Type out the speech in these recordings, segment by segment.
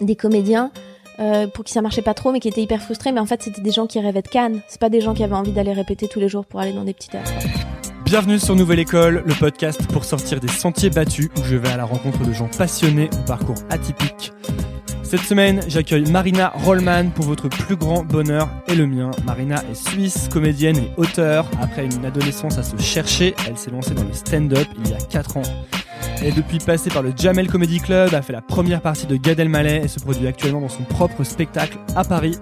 des comédiens euh, pour qui ça marchait pas trop, mais qui étaient hyper frustrés. Mais en fait, c'était des gens qui rêvaient de Cannes. C'est pas des gens qui avaient envie d'aller répéter tous les jours pour aller dans des petits théâtres. Bienvenue sur Nouvelle École, le podcast pour sortir des sentiers battus où je vais à la rencontre de gens passionnés au parcours atypique. Cette semaine, j'accueille Marina Rollman pour votre plus grand bonheur et le mien. Marina est suisse, comédienne et auteure. Après une adolescence à se chercher, elle s'est lancée dans le stand-up il y a 4 ans. Elle est depuis passée par le Jamel Comedy Club, a fait la première partie de Gad Elmaleh et se produit actuellement dans son propre spectacle à Paris.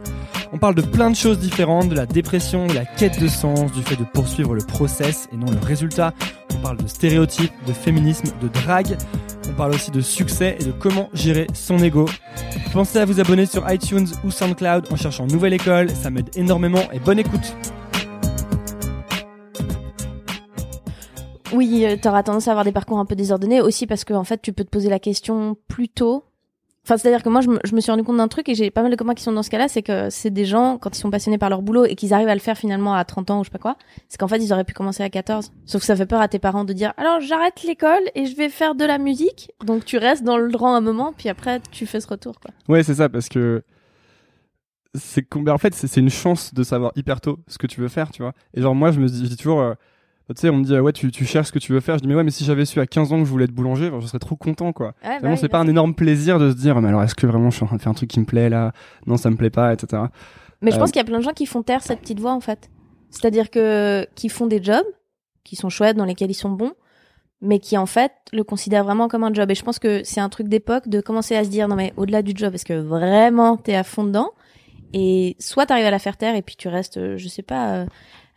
On parle de plein de choses différentes, de la dépression, de la quête de sens, du fait de poursuivre le process et non le résultat. On parle de stéréotypes, de féminisme, de drague. On parle aussi de succès et de comment gérer son ego. Pensez à vous abonner sur iTunes ou SoundCloud en cherchant Nouvelle École, ça m'aide énormément et bonne écoute. Oui, euh, t'auras tendance à avoir des parcours un peu désordonnés aussi parce que en fait, tu peux te poser la question plus tôt. Enfin, c'est-à-dire que moi, je me, suis rendu compte d'un truc et j'ai pas mal de copains qui sont dans ce cas-là, c'est que c'est des gens, quand ils sont passionnés par leur boulot et qu'ils arrivent à le faire finalement à 30 ans ou je sais pas quoi, c'est qu'en fait, ils auraient pu commencer à 14. Sauf que ça fait peur à tes parents de dire, alors j'arrête l'école et je vais faire de la musique. Donc tu restes dans le rang un moment, puis après, tu fais ce retour, quoi. Ouais, c'est ça, parce que c'est ben, en fait c'est une chance de savoir hyper tôt ce que tu veux faire, tu vois. Et genre moi je me dis toujours, euh, tu sais, on me dit ouais tu, tu cherches ce que tu veux faire. Je dis mais ouais mais si j'avais su à 15 ans que je voulais être boulanger, ben, je serais trop content quoi. Ouais, bah Vraiment c'est pas un énorme plaisir de se dire mais alors est-ce que vraiment je suis en train de faire un truc qui me plaît là? Non ça me plaît pas, etc. Mais je Euh, pense qu'il y a plein de gens qui font taire cette petite voix en fait. C'est-à-dire que qui font des jobs qui sont chouettes, dans lesquels ils sont bons, mais qui en fait le considèrent vraiment comme un job. Et je pense que c'est un truc d'époque de commencer à se dire non mais au-delà du job, est-ce que vraiment t'es à fond dedans? Et soit t'arrives à la faire taire et puis tu restes, euh, je sais pas,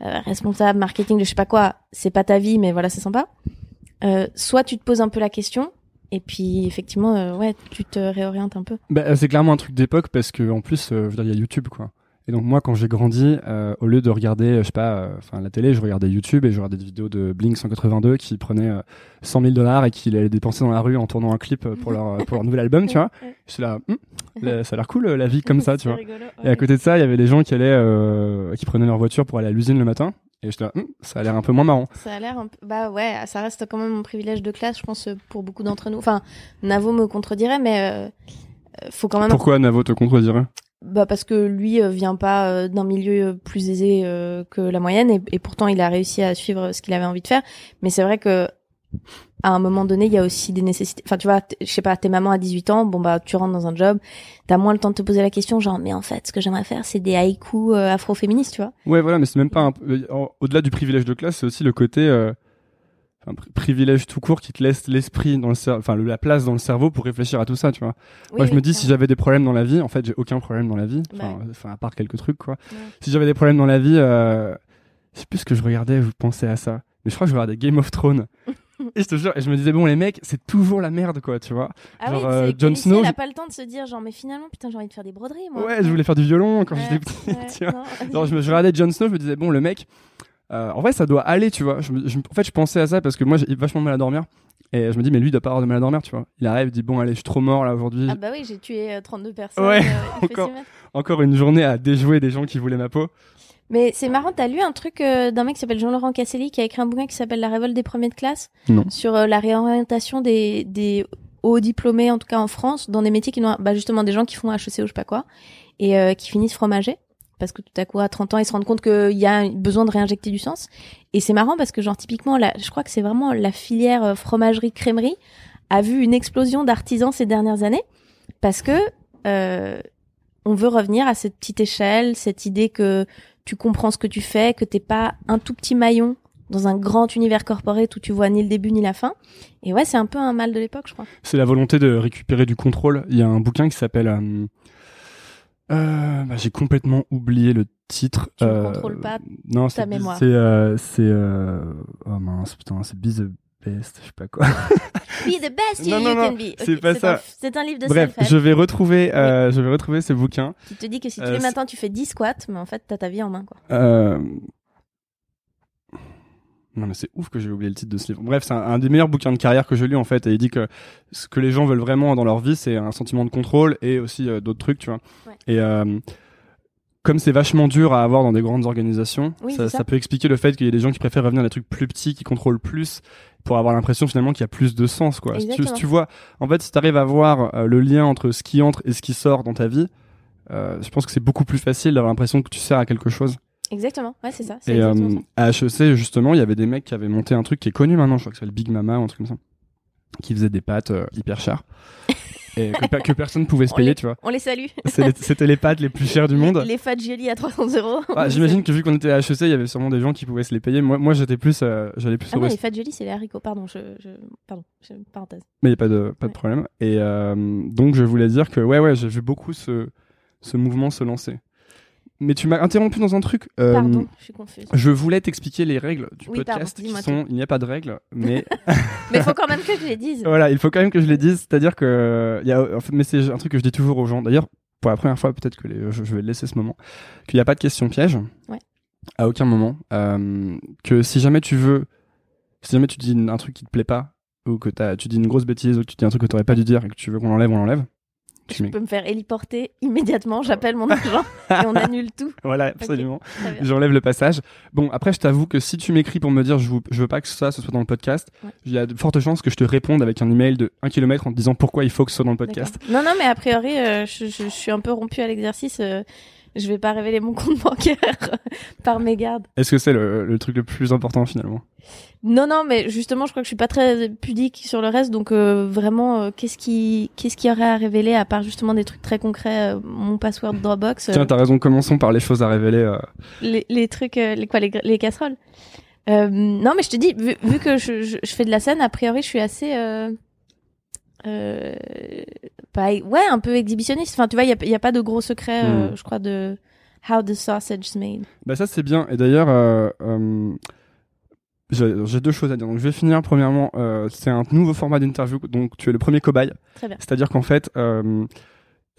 euh, euh, responsable marketing de je sais pas quoi. C'est pas ta vie, mais voilà c'est sympa. Euh, soit tu te poses un peu la question. Et puis effectivement, euh, ouais, tu te réorientes un peu. Bah, c'est clairement un truc d'époque parce que en plus euh, je veux dire il y a YouTube quoi. Et donc moi quand j'ai grandi, euh, au lieu de regarder, euh, je sais pas, euh, enfin la télé, je regardais YouTube et je regardais des vidéos de Blink 182 qui prenaient euh, 100 000 dollars et qui les dépensaient dans la rue en tournant un clip pour leur pour leur nouvel album, tu vois. Je suis là, Hum, le- ça a l'air cool la vie comme ça, tu vois. Et à côté de ça, il y avait des gens qui allaient, qui prenaient leur voiture pour aller à l'usine le matin. Et j'étais là, Hum, ça a l'air un peu moins marrant. Ça a l'air un peu. Bah ouais, ça reste quand même un privilège de classe, je pense, pour beaucoup d'entre nous. Enfin, Navo me contredirait, mais euh, faut quand même. Pourquoi Navo te contredirait Bah parce que lui euh, vient pas euh, d'un milieu euh, plus aisé que la moyenne, et, pourtant il a réussi à suivre ce qu'il avait envie de faire. Mais c'est vrai que à un moment donné, il y a aussi des nécessités. Enfin, tu vois, je sais pas, t'es maman à 18 ans, bon bah tu rentres dans un job, t'as moins le temps de te poser la question, genre mais en fait, ce que j'aimerais faire, c'est des haïkus euh, afro-féministes, tu vois. Ouais, voilà, mais c'est même pas un... au-delà du privilège de classe, c'est aussi le côté pri- privilège tout court qui te laisse l'esprit dans le enfin la place dans le cerveau pour réfléchir à tout ça, tu vois. Moi, je me dis si j'avais des problèmes dans la vie, en fait, j'ai aucun problème dans la vie, enfin, Ouais. enfin, à part quelques trucs, quoi. Ouais. Si j'avais des problèmes dans la vie, euh, je sais plus ce que je regardais, je pensais à ça. Mais je crois que je regardais Game of Thrones. et je te jure, et je me disais bon les mecs, c'est toujours la merde, quoi, tu vois. Ah genre, oui, euh, que Jon Snow, il a pas le temps de se dire genre mais finalement putain j'ai envie de faire des broderies moi. Ouais, je voulais faire du violon quand j'étais petit. ouais, tu vois. non. Genre, je, me, je regardais Jon Snow, je me disais, bon, le mec, euh, en vrai, ça doit aller, tu vois. Je je en fait, je pensais à ça parce que moi, j'ai vachement mal à dormir. Et je me dis, mais lui, il doit pas avoir de mal à dormir, tu vois. Il arrive, il dit, bon, allez, je suis trop mort là aujourd'hui. Ah bah oui, j'ai tué euh, 32 personnes. Ouais, euh, encore. Encore une journée à déjouer des gens qui voulaient ma peau. Mais c'est marrant, t'as lu un truc euh, d'un mec qui s'appelle Jean-Laurent Casselli qui a écrit un bouquin qui s'appelle La révolte des premiers de classe? Non. sur euh, la réorientation des, des hauts diplômés, en tout cas en France, dans des métiers qui n'ont bah, justement des gens qui font HEC ou je sais pas quoi et euh, qui finissent fromager parce que tout à coup à 30 ans ils se rendent compte qu'il y a besoin de réinjecter du sens et c'est marrant parce que genre typiquement je crois que c'est vraiment la filière euh, fromagerie crèmerie a vu une explosion d'artisans ces dernières années parce que euh, on veut revenir à cette petite échelle cette idée que tu comprends ce que tu fais que t'es pas un tout petit maillon dans un grand univers corporate où tu vois ni le début ni la fin et ouais c'est un peu un mal de l'époque je crois C'est la volonté de récupérer du contrôle. Il y a un bouquin qui s'appelle. euh, euh, bah, j'ai complètement oublié le titre. Tu ne Euh, contrôles pas non, ta c'est mémoire. C'est euh, c'est euh, oh mince putain, c'est Be the Best, je sais pas quoi. Be the best you non, non, can be. c'est pas ça. C'est un livre de Bref, self-help je vais retrouver, euh, je vais retrouver ce bouquin. qui te dit que si tous Euh, les matins tu fais 10 squats, mais en fait t'as ta vie en main quoi. Non mais c'est ouf que j'ai oublié le titre de ce livre. Bref, c'est un, un des meilleurs bouquins de carrière que j'ai lu en fait, et il dit que ce que les gens veulent vraiment dans leur vie, c'est un sentiment de contrôle et aussi euh, d'autres trucs, tu vois. Ouais. Et euh, comme c'est vachement dur à avoir dans des grandes organisations, Oui, ça, c'est ça. ça peut expliquer le fait qu'il y ait des gens qui préfèrent revenir à des trucs plus petits, qui contrôlent plus, pour avoir l'impression finalement qu'il y a plus de sens. Quoi. Si tu, si Exactement. tu vois, en fait, si tu arrives à voir euh, le lien entre ce qui entre et ce qui sort dans ta vie, je pense que c'est beaucoup plus facile d'avoir l'impression que tu sers à quelque chose. Exactement. Ouais, c'est ça. Et exactement euh, ça. à HEC, justement, il y avait des mecs qui avaient monté un truc qui est connu maintenant, je crois que c'est le Big Mama ou un truc comme ça, qui faisait des pâtes euh, hyper chères. et que, que personne pouvait se On payer, les- tu vois. On les salue. C'était les pâtes les plus chères du monde. Les fat jelly à 300 euros. Ah, J'imagine que vu qu'on était à HEC, il y avait sûrement des gens qui pouvaient se les payer. Moi, moi j'étais plus, euh, j'allais plus Ah non, les fat jelly, c'est les haricots. Pardon, je, je... pardon, je... parenthèse. Mais il n'y a pas de, pas de problème. Et euh, donc, je voulais dire que, ouais, ouais, j'ai vu beaucoup ce, ce mouvement se lancer. Mais tu m'as interrompu dans un truc. euh, Pardon, je suis confuse. Je voulais t'expliquer les règles du Oui, pardon, podcast qui sont, il n'y a pas de règles, mais Mais il faut quand même que je les dise. voilà, il faut quand même que je les dise. C'est-à-dire que, y a, en fait, mais c'est un truc que je dis toujours aux gens. D'ailleurs, pour la première fois, peut-être que les- je, je vais laisser ce moment, qu'il n'y a pas de question piège. Ouais. À aucun moment. Euh, que si jamais tu veux, si jamais tu dis un truc qui te plaît pas, ou que tu dis une grosse bêtise, ou que tu dis un truc que t'aurais pas dû dire et que tu veux qu'on l'enlève, on l'enlève. Tu Je peux me faire héliporter immédiatement, j'appelle mon agent et on annule tout. Voilà, absolument. J'enlève le passage. Bon, après, je t'avoue que si tu m'écris pour me dire je, veux- je veux pas que ça ce soit dans le podcast, Ouais. il y a de fortes chances que je te réponde avec un email de 1 km en te disant pourquoi il faut que ce soit dans le podcast. Non, non, mais a priori, euh, je, je- je suis un peu rompue à l'exercice. euh, je vais pas révéler mon compte bancaire par mégarde. Est-ce que c'est le, le truc le plus important finalement? Non, non, mais justement, je crois que je suis pas très pudique sur le reste. Donc, euh, vraiment, euh, qu'est-ce qui, qu'est-ce qu'il y aurait à révéler à part justement des trucs très concrets, euh, mon password Dropbox, euh, Tiens, t'as raison, commençons par les choses à révéler. euh. les, les trucs, euh, les quoi, les, les casseroles. Euh, non, mais je te dis, vu, vu que je, je, je fais de la scène, a priori, je suis assez, euh, ouais, un peu exhibitionniste. Enfin, tu vois, il y a, pas de gros secret, euh, Hmm. je crois, de how the sausage is made. Bah ça c'est bien. Et d'ailleurs, euh, j'ai deux choses à dire. Donc je vais finir. Premièrement, euh, c'est un nouveau format d'interview. Donc tu es le premier cobaye. Très bien. C'est-à-dire qu'en fait, euh,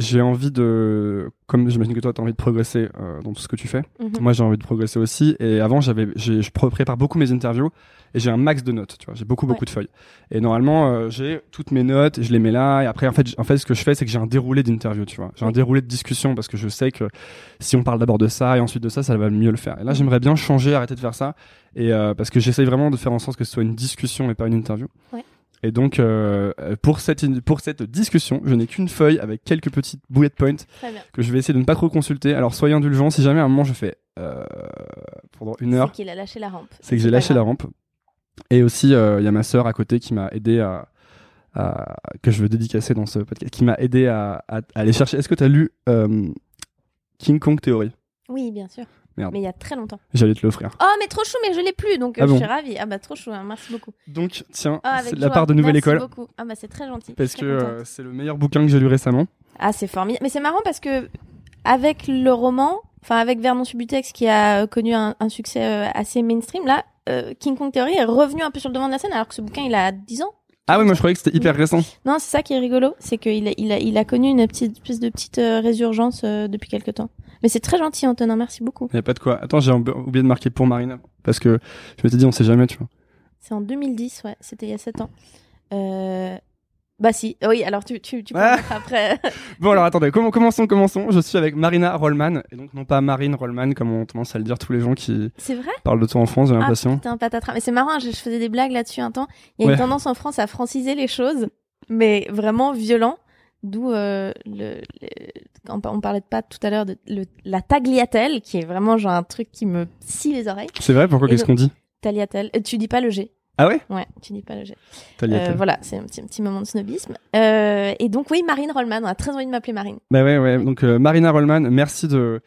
j'ai envie de, comme j'imagine que toi, tu as envie de progresser euh, dans tout ce que tu fais. Mhm. Moi, j'ai envie de progresser aussi. Et avant, j'avais, je pr- prépare beaucoup mes interviews et j'ai un max de notes. Tu vois, j'ai beaucoup, beaucoup de feuilles. Et normalement, euh, j'ai toutes mes notes, je les mets là. Et après, en fait, en fait, ce que je fais, c'est que j'ai un déroulé d'interview. Tu vois, j'ai un déroulé de discussion parce que je sais que si on parle d'abord de ça et ensuite de ça, ça va mieux le faire. Et là, j'aimerais bien changer, arrêter de faire ça. Et euh, parce que j'essaye vraiment de faire en sorte que ce soit une discussion et pas une interview. Ouais. Et donc, euh, pour cette pour cette discussion, je n'ai qu'une feuille avec quelques petites bullet points que je vais essayer de ne pas trop consulter. Alors soyez indulgents, si jamais à un moment je fais euh, pendant une heure, C'est qu'il a lâché la rampe. c'est que j'ai lâché la rampe. Et aussi, euh, il y a ma sœur à côté qui m'a aidé à, à- que je veux dédicacer dans ce podcast, qui m'a aidé à, à- à aller chercher. Est-ce que tu as lu euh, King Kong Theory? Oui, bien sûr. Merde. Mais il y a très longtemps. J'allais te l'offrir. Oh, mais trop chou, mais je l'ai plus, donc euh, Ah je suis ravie. Ah bah trop chou, hein, merci beaucoup. Donc tiens, Ah, c'est de la part de Nouvelle Merci École, beaucoup. Ah bah c'est très gentil. parce Très que euh, c'est le meilleur bouquin que j'ai lu récemment. Ah, c'est formidable. Mais c'est marrant parce que avec le roman, enfin avec Vernon Subutex qui a euh, connu un, un succès euh, assez mainstream, là, King Kong Theory est revenu un peu sur le devant de la scène alors que ce bouquin il a 10 ans. Ah oui, moi je croyais que c'était hyper récent. Non, c'est ça qui est rigolo, c'est qu'il a, il a, il a connu une petite espèce de petite résurgence depuis quelque temps. Mais c'est très gentil, Antonin, merci beaucoup. Il y a pas de quoi. Attends, j'ai oublié de marquer pour Marina, parce que je m'étais dit on sait jamais, tu vois. C'est en 2010, ouais, c'était il y a 7 ans. Euh... Bah si, oui, alors tu, tu, tu peux Ah. après. Bon alors attendez, comm- commençons, commençons. Je suis avec Marina Rollman, et donc non pas Marine Rollman comme on commence à le dire tous les gens qui vrai? parlent de toi en France, j'ai Ah l'impression. putain, patatras. Mais c'est marrant, je, je faisais des blagues là-dessus un temps. Il y a Ouais. une tendance en France à franciser les choses, mais vraiment violent. D'où euh, le, le- on, par- on parlait de pâtes tout à l'heure de le- la tagliatelle, qui est vraiment genre un truc qui me scie les oreilles. C'est vrai, pourquoi qu'est-ce qu'on dit? Tagliatelle, euh, tu dis pas le G. Ah ouais? Ouais, tu dis pas le G. Euh, voilà, c'est un petit, un petit moment de snobisme. Euh, et donc oui, Marine Rollman, on a très envie de m'appeler Marine. Bah ouais, ouais. Donc Marina Rollman, merci de,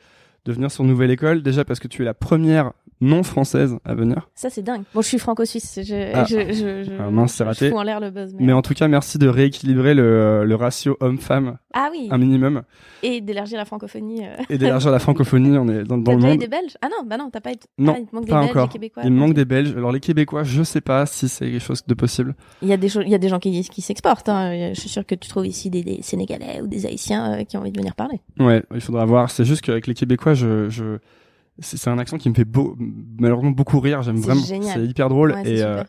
de venir sur Nouvelle École. Déjà parce que tu es la première non française à venir. Ça c'est dingue. Bon, je suis franco-suisse. Je, Ah. je, je, je, Ah, mince, c'est je raté. fous en l'air le buzz. Mais... Mais en tout cas, merci de rééquilibrer le, euh, le ratio homme-femme Ah oui, un minimum et d'élargir la francophonie. euh. et d'élargir la francophonie. On est dans, dans le monde. des Belges? Ah non, bah non, t'as pas été. Non, Ah, il te manque des pas Belges, encore. des Québécois. Il me manque des Belges. Alors les Québécois, je sais pas si c'est quelque chose de possible. Il y a des il y a des gens qui, qui s'exportent. Hein. Je suis sûr que tu trouves ici des, des Sénégalais ou des Haïtiens euh, qui ont envie de venir parler. Ouais, il faudra voir. C'est juste qu'avec les Québécois, je, je... c'est un accent qui me fait beau, malheureusement beaucoup rire. J'aime C'est vraiment. génial. C'est hyper drôle. Ouais, et euh,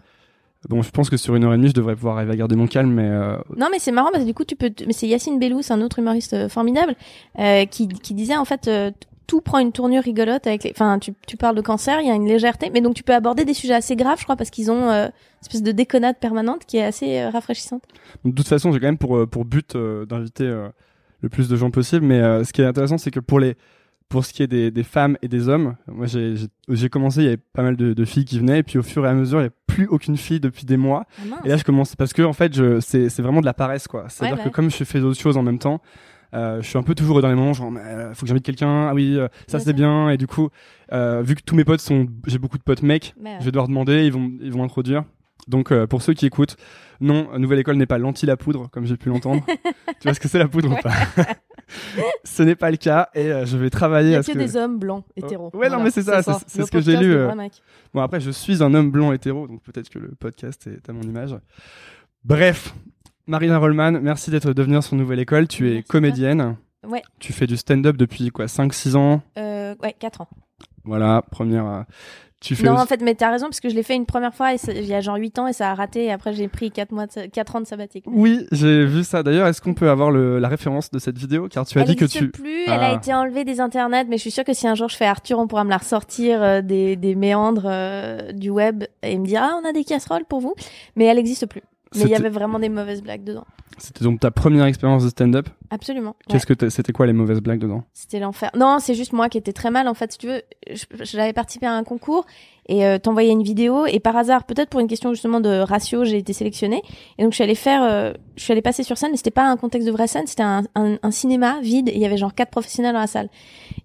bon, je pense que sur une heure et demie, je devrais pouvoir arriver à garder mon calme, mais euh, Non, mais c'est marrant parce que du coup, tu peux. Mais c'est Yacine Bellous, un autre humoriste euh, formidable, euh, qui, qui disait en fait, tout prend une tournure rigolote avec les, enfin, tu, tu parles de cancer, il y a une légèreté, mais donc tu peux aborder des sujets assez graves, je crois, parce qu'ils ont une espèce de déconnade permanente qui est assez rafraîchissante. De toute façon, j'ai quand même pour, pour but d'inviter le plus de gens possible, mais ce qui est intéressant, c'est que pour les pour ce qui est des, des femmes et des hommes, moi j'ai commencé, il y avait pas mal de, de filles qui venaient, et puis au fur et à mesure, il n'y a plus aucune fille depuis des mois. Ah. Et là, je commence parce que en fait, c'est vraiment de la paresse quoi. C'est-à-dire Ouais, que ouais. comme je fais d'autres choses en même temps, euh, je suis un peu toujours dans les moments genre mais, euh, faut que j'invite quelqu'un. Ah oui, euh, ça c'est bien. Et du coup, vu que tous mes potes sont, j'ai beaucoup de potes mecs, ouais. je vais devoir demander, ils vont ils vont introduire. Donc pour ceux qui écoutent, non, Nouvelle École n'est pas l'anti la poudre comme j'ai pu l'entendre. tu vois ce que c'est la poudre ou pas? Ce n'est pas le cas et euh, je vais travailler Il à a que que des hommes blancs hétéros. Ouais, non, mais c'est ça, c'est- ce que j'ai lu, euh. Bon, après, je suis un homme blanc hétéro, donc peut-être que le podcast est à mon image. Bref, Marina Rollman, merci d'être de venir sur Nouvelle École. Tu es Merci, comédienne. Ouais. Tu fais du stand-up depuis quoi 5-6 ans? Euh, ouais, 4 ans. Voilà, première. Tu fais Non, aussi- en fait, mais t'as raison, parce que je l'ai fait une première fois et il y a genre 8 ans et ça a raté et après j'ai pris 4 mois, de, 4 ans de sabbatique. Oui, j'ai vu ça. D'ailleurs, est-ce qu'on peut avoir le- la référence de cette vidéo? Car tu as elle dit que tu. plus, elle Ah. a été enlevée des internets, mais je suis sûre que si un jour je fais Arthur, on pourra me la ressortir euh, des, des méandres euh, du web et me dire ah on a des casseroles pour vous, mais elle existe plus. Mais il y avait vraiment des mauvaises blagues dedans. C'était donc ta première expérience de stand-up? Absolument. ouais. Qu'est-ce que c'était quoi les mauvaises blagues dedans? C'était l'enfer. Non, c'est juste moi qui étais très mal en fait. Si tu veux, j'avais participé à un concours et euh, t'envoyais une vidéo et par hasard, peut-être pour une question justement de ratio, j'ai été sélectionnée et donc je suis allée faire, euh, je suis allée passer sur scène. Mais c'était pas un contexte de vraie scène, c'était un, un, un cinéma vide. Et il y avait genre quatre professionnels dans la salle.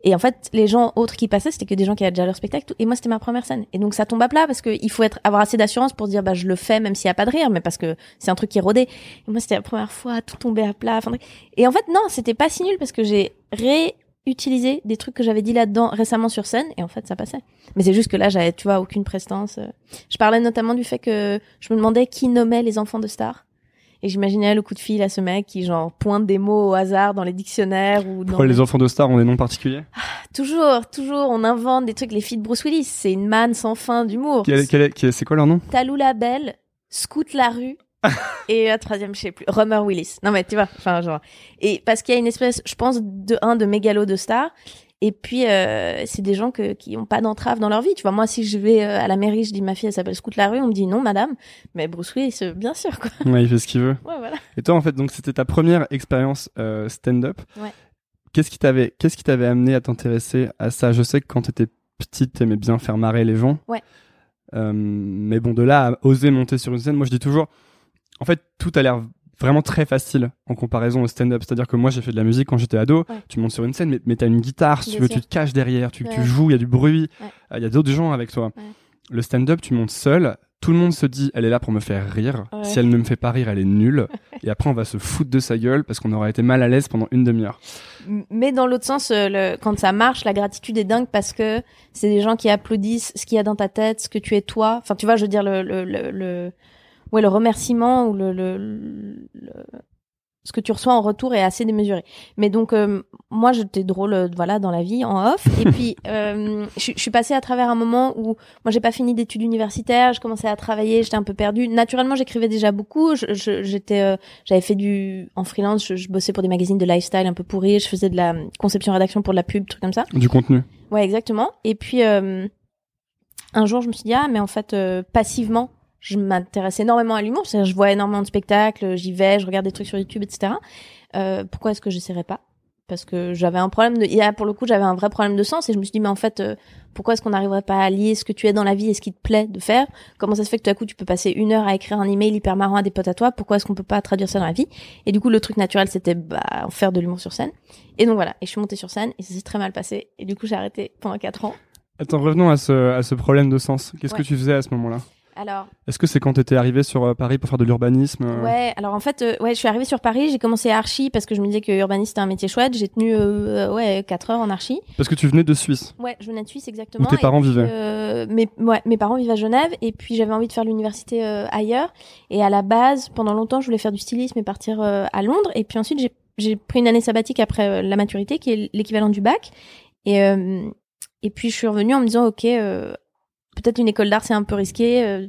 Et en fait, les gens autres qui passaient, c'était que des gens qui avaient déjà leur spectacle. Et moi, c'était ma première scène. Et donc ça tombe à plat parce que il faut être avoir assez d'assurance pour dire bah je le fais même s'il y a pas de rire, mais parce que c'est un truc qui est rodé. Et moi, c'était la première fois, tout tombé à plat. Et en fait, non, c'était pas si nul parce que j'ai réutilisé des trucs que j'avais dit là-dedans récemment sur scène et en fait, ça passait. Mais c'est juste que là, j'avais, tu vois, aucune prestance. euh. Je parlais notamment du fait que je me demandais qui nommait les enfants de stars. Et j'imaginais le coup de fil à ce mec qui, genre, pointe des mots au hasard dans les dictionnaires ou dans... Pourquoi les enfants de stars ont des noms particuliers? Toujours, toujours, on invente des trucs. Les filles de Bruce Willis, c'est une manne sans fin d'humour. C'est quoi leur nom? Talou la Belle, Scout la rue, et la troisième, je sais plus, Romer Willis. Non mais tu vois, enfin genre. Et parce qu'il y a une espèce, je pense, de un de mégalo de star. Et puis euh, c'est des gens que, qui ont pas d'entrave dans leur vie. Tu vois, moi si je vais euh, à la mairie, je dis ma fille elle s'appelle Scout la rue, on me dit non madame, mais Bruce Willis, euh, bien sûr quoi. Ouais, il fait ce qu'il veut. Ouais voilà. Et toi, en fait, donc c'était ta première expérience euh, stand-up. Ouais. Qu'est-ce qui t'avait, qu'est-ce qui t'avait amené à t'intéresser à ça? Je sais que quand t'étais petite, t'aimais bien faire marrer les gens. Ouais. Euh, mais bon, de là à oser monter sur une scène, moi je dis toujours, en fait, tout a l'air vraiment très facile en comparaison au stand-up. C'est-à-dire que moi, j'ai fait de la musique quand j'étais ado. Ouais. Tu montes sur une scène, mais, mais t'as une guitare, si tu veux, tu te caches derrière, tu, tu joues, il y a du bruit, Ouais. euh, il y a d'autres gens avec toi. Le stand-up, tu montes seul. Tout le monde se dit, elle est là pour me faire rire. Si elle ne me fait pas rire, elle est nulle. Et après, on va se foutre de sa gueule parce qu'on aura été mal à l'aise pendant une demi-heure. Mais dans l'autre sens, euh, le, quand ça marche, la gratitude est dingue parce que c'est des gens qui applaudissent ce qu'il y a dans ta tête, ce que tu es toi. Enfin, tu vois, je veux dire le le, le ouais le remerciement ou le, le, le- ce que tu reçois en retour est assez démesuré. Mais donc euh, moi j'étais drôle euh, voilà dans la vie en off et puis euh, je suis- je suis passée à travers un moment où moi j'ai pas fini d'études universitaires, je commençais à travailler, j'étais un peu perdue. Naturellement, j'écrivais déjà beaucoup, j'étais euh, j'avais fait du en freelance, je, je bossais pour des magazines de lifestyle un peu pourris, je faisais de la conception rédaction pour de la pub, trucs comme ça. Du contenu. Ouais, exactement. Et puis euh, un jour, je me suis dit ah mais en fait euh, passivement, je m'intéresse énormément à l'humour, c'est-à-dire je vois énormément de spectacles, j'y vais, je regarde des trucs sur YouTube, etc. Euh, pourquoi est-ce que j'essaierais pas? Parce que j'avais un problème de, et là, pour le coup, j'avais un vrai problème de sens et je me suis dit mais en fait euh, pourquoi est-ce qu'on n'arriverait pas à lier ce que tu es dans la vie et ce qui te plaît de faire? Comment ça se fait que tout à coup tu peux passer une heure à écrire un email hyper marrant à des potes à toi? Pourquoi est-ce qu'on peut pas traduire ça dans la vie? Et du coup, le truc naturel, c'était bah faire de l'humour sur scène. Et donc voilà, et je suis montée sur scène et ça s'est très mal passé. Et du coup, j'ai arrêté pendant quatre ans. Attends, revenons à ce, à ce problème de sens. Qu'est-ce que tu faisais à ce moment-là? Alors, Est-ce que c'est quand t'étais arrivé sur euh, Paris pour faire de l'urbanisme euh, Ouais, alors en fait, euh, ouais, je suis arrivée sur Paris, j'ai commencé à archi parce que je me disais que urbaniste c'était un métier chouette. J'ai tenu euh, ouais quatre heures en archi. Parce que tu venais de Suisse. Ouais, je venais de Suisse exactement. Où tes parents puis, vivaient. euh, mes, ouais, mes parents vivent à Genève et puis j'avais envie de faire l'université ailleurs. Et à la base, pendant longtemps, je voulais faire du stylisme et partir à Londres. Et puis ensuite, j'ai j'ai pris une année sabbatique après la maturité, qui est l'équivalent du bac. Et et puis je suis revenue en me disant, ok. euh, peut-être une école d'art c'est un peu risqué. euh,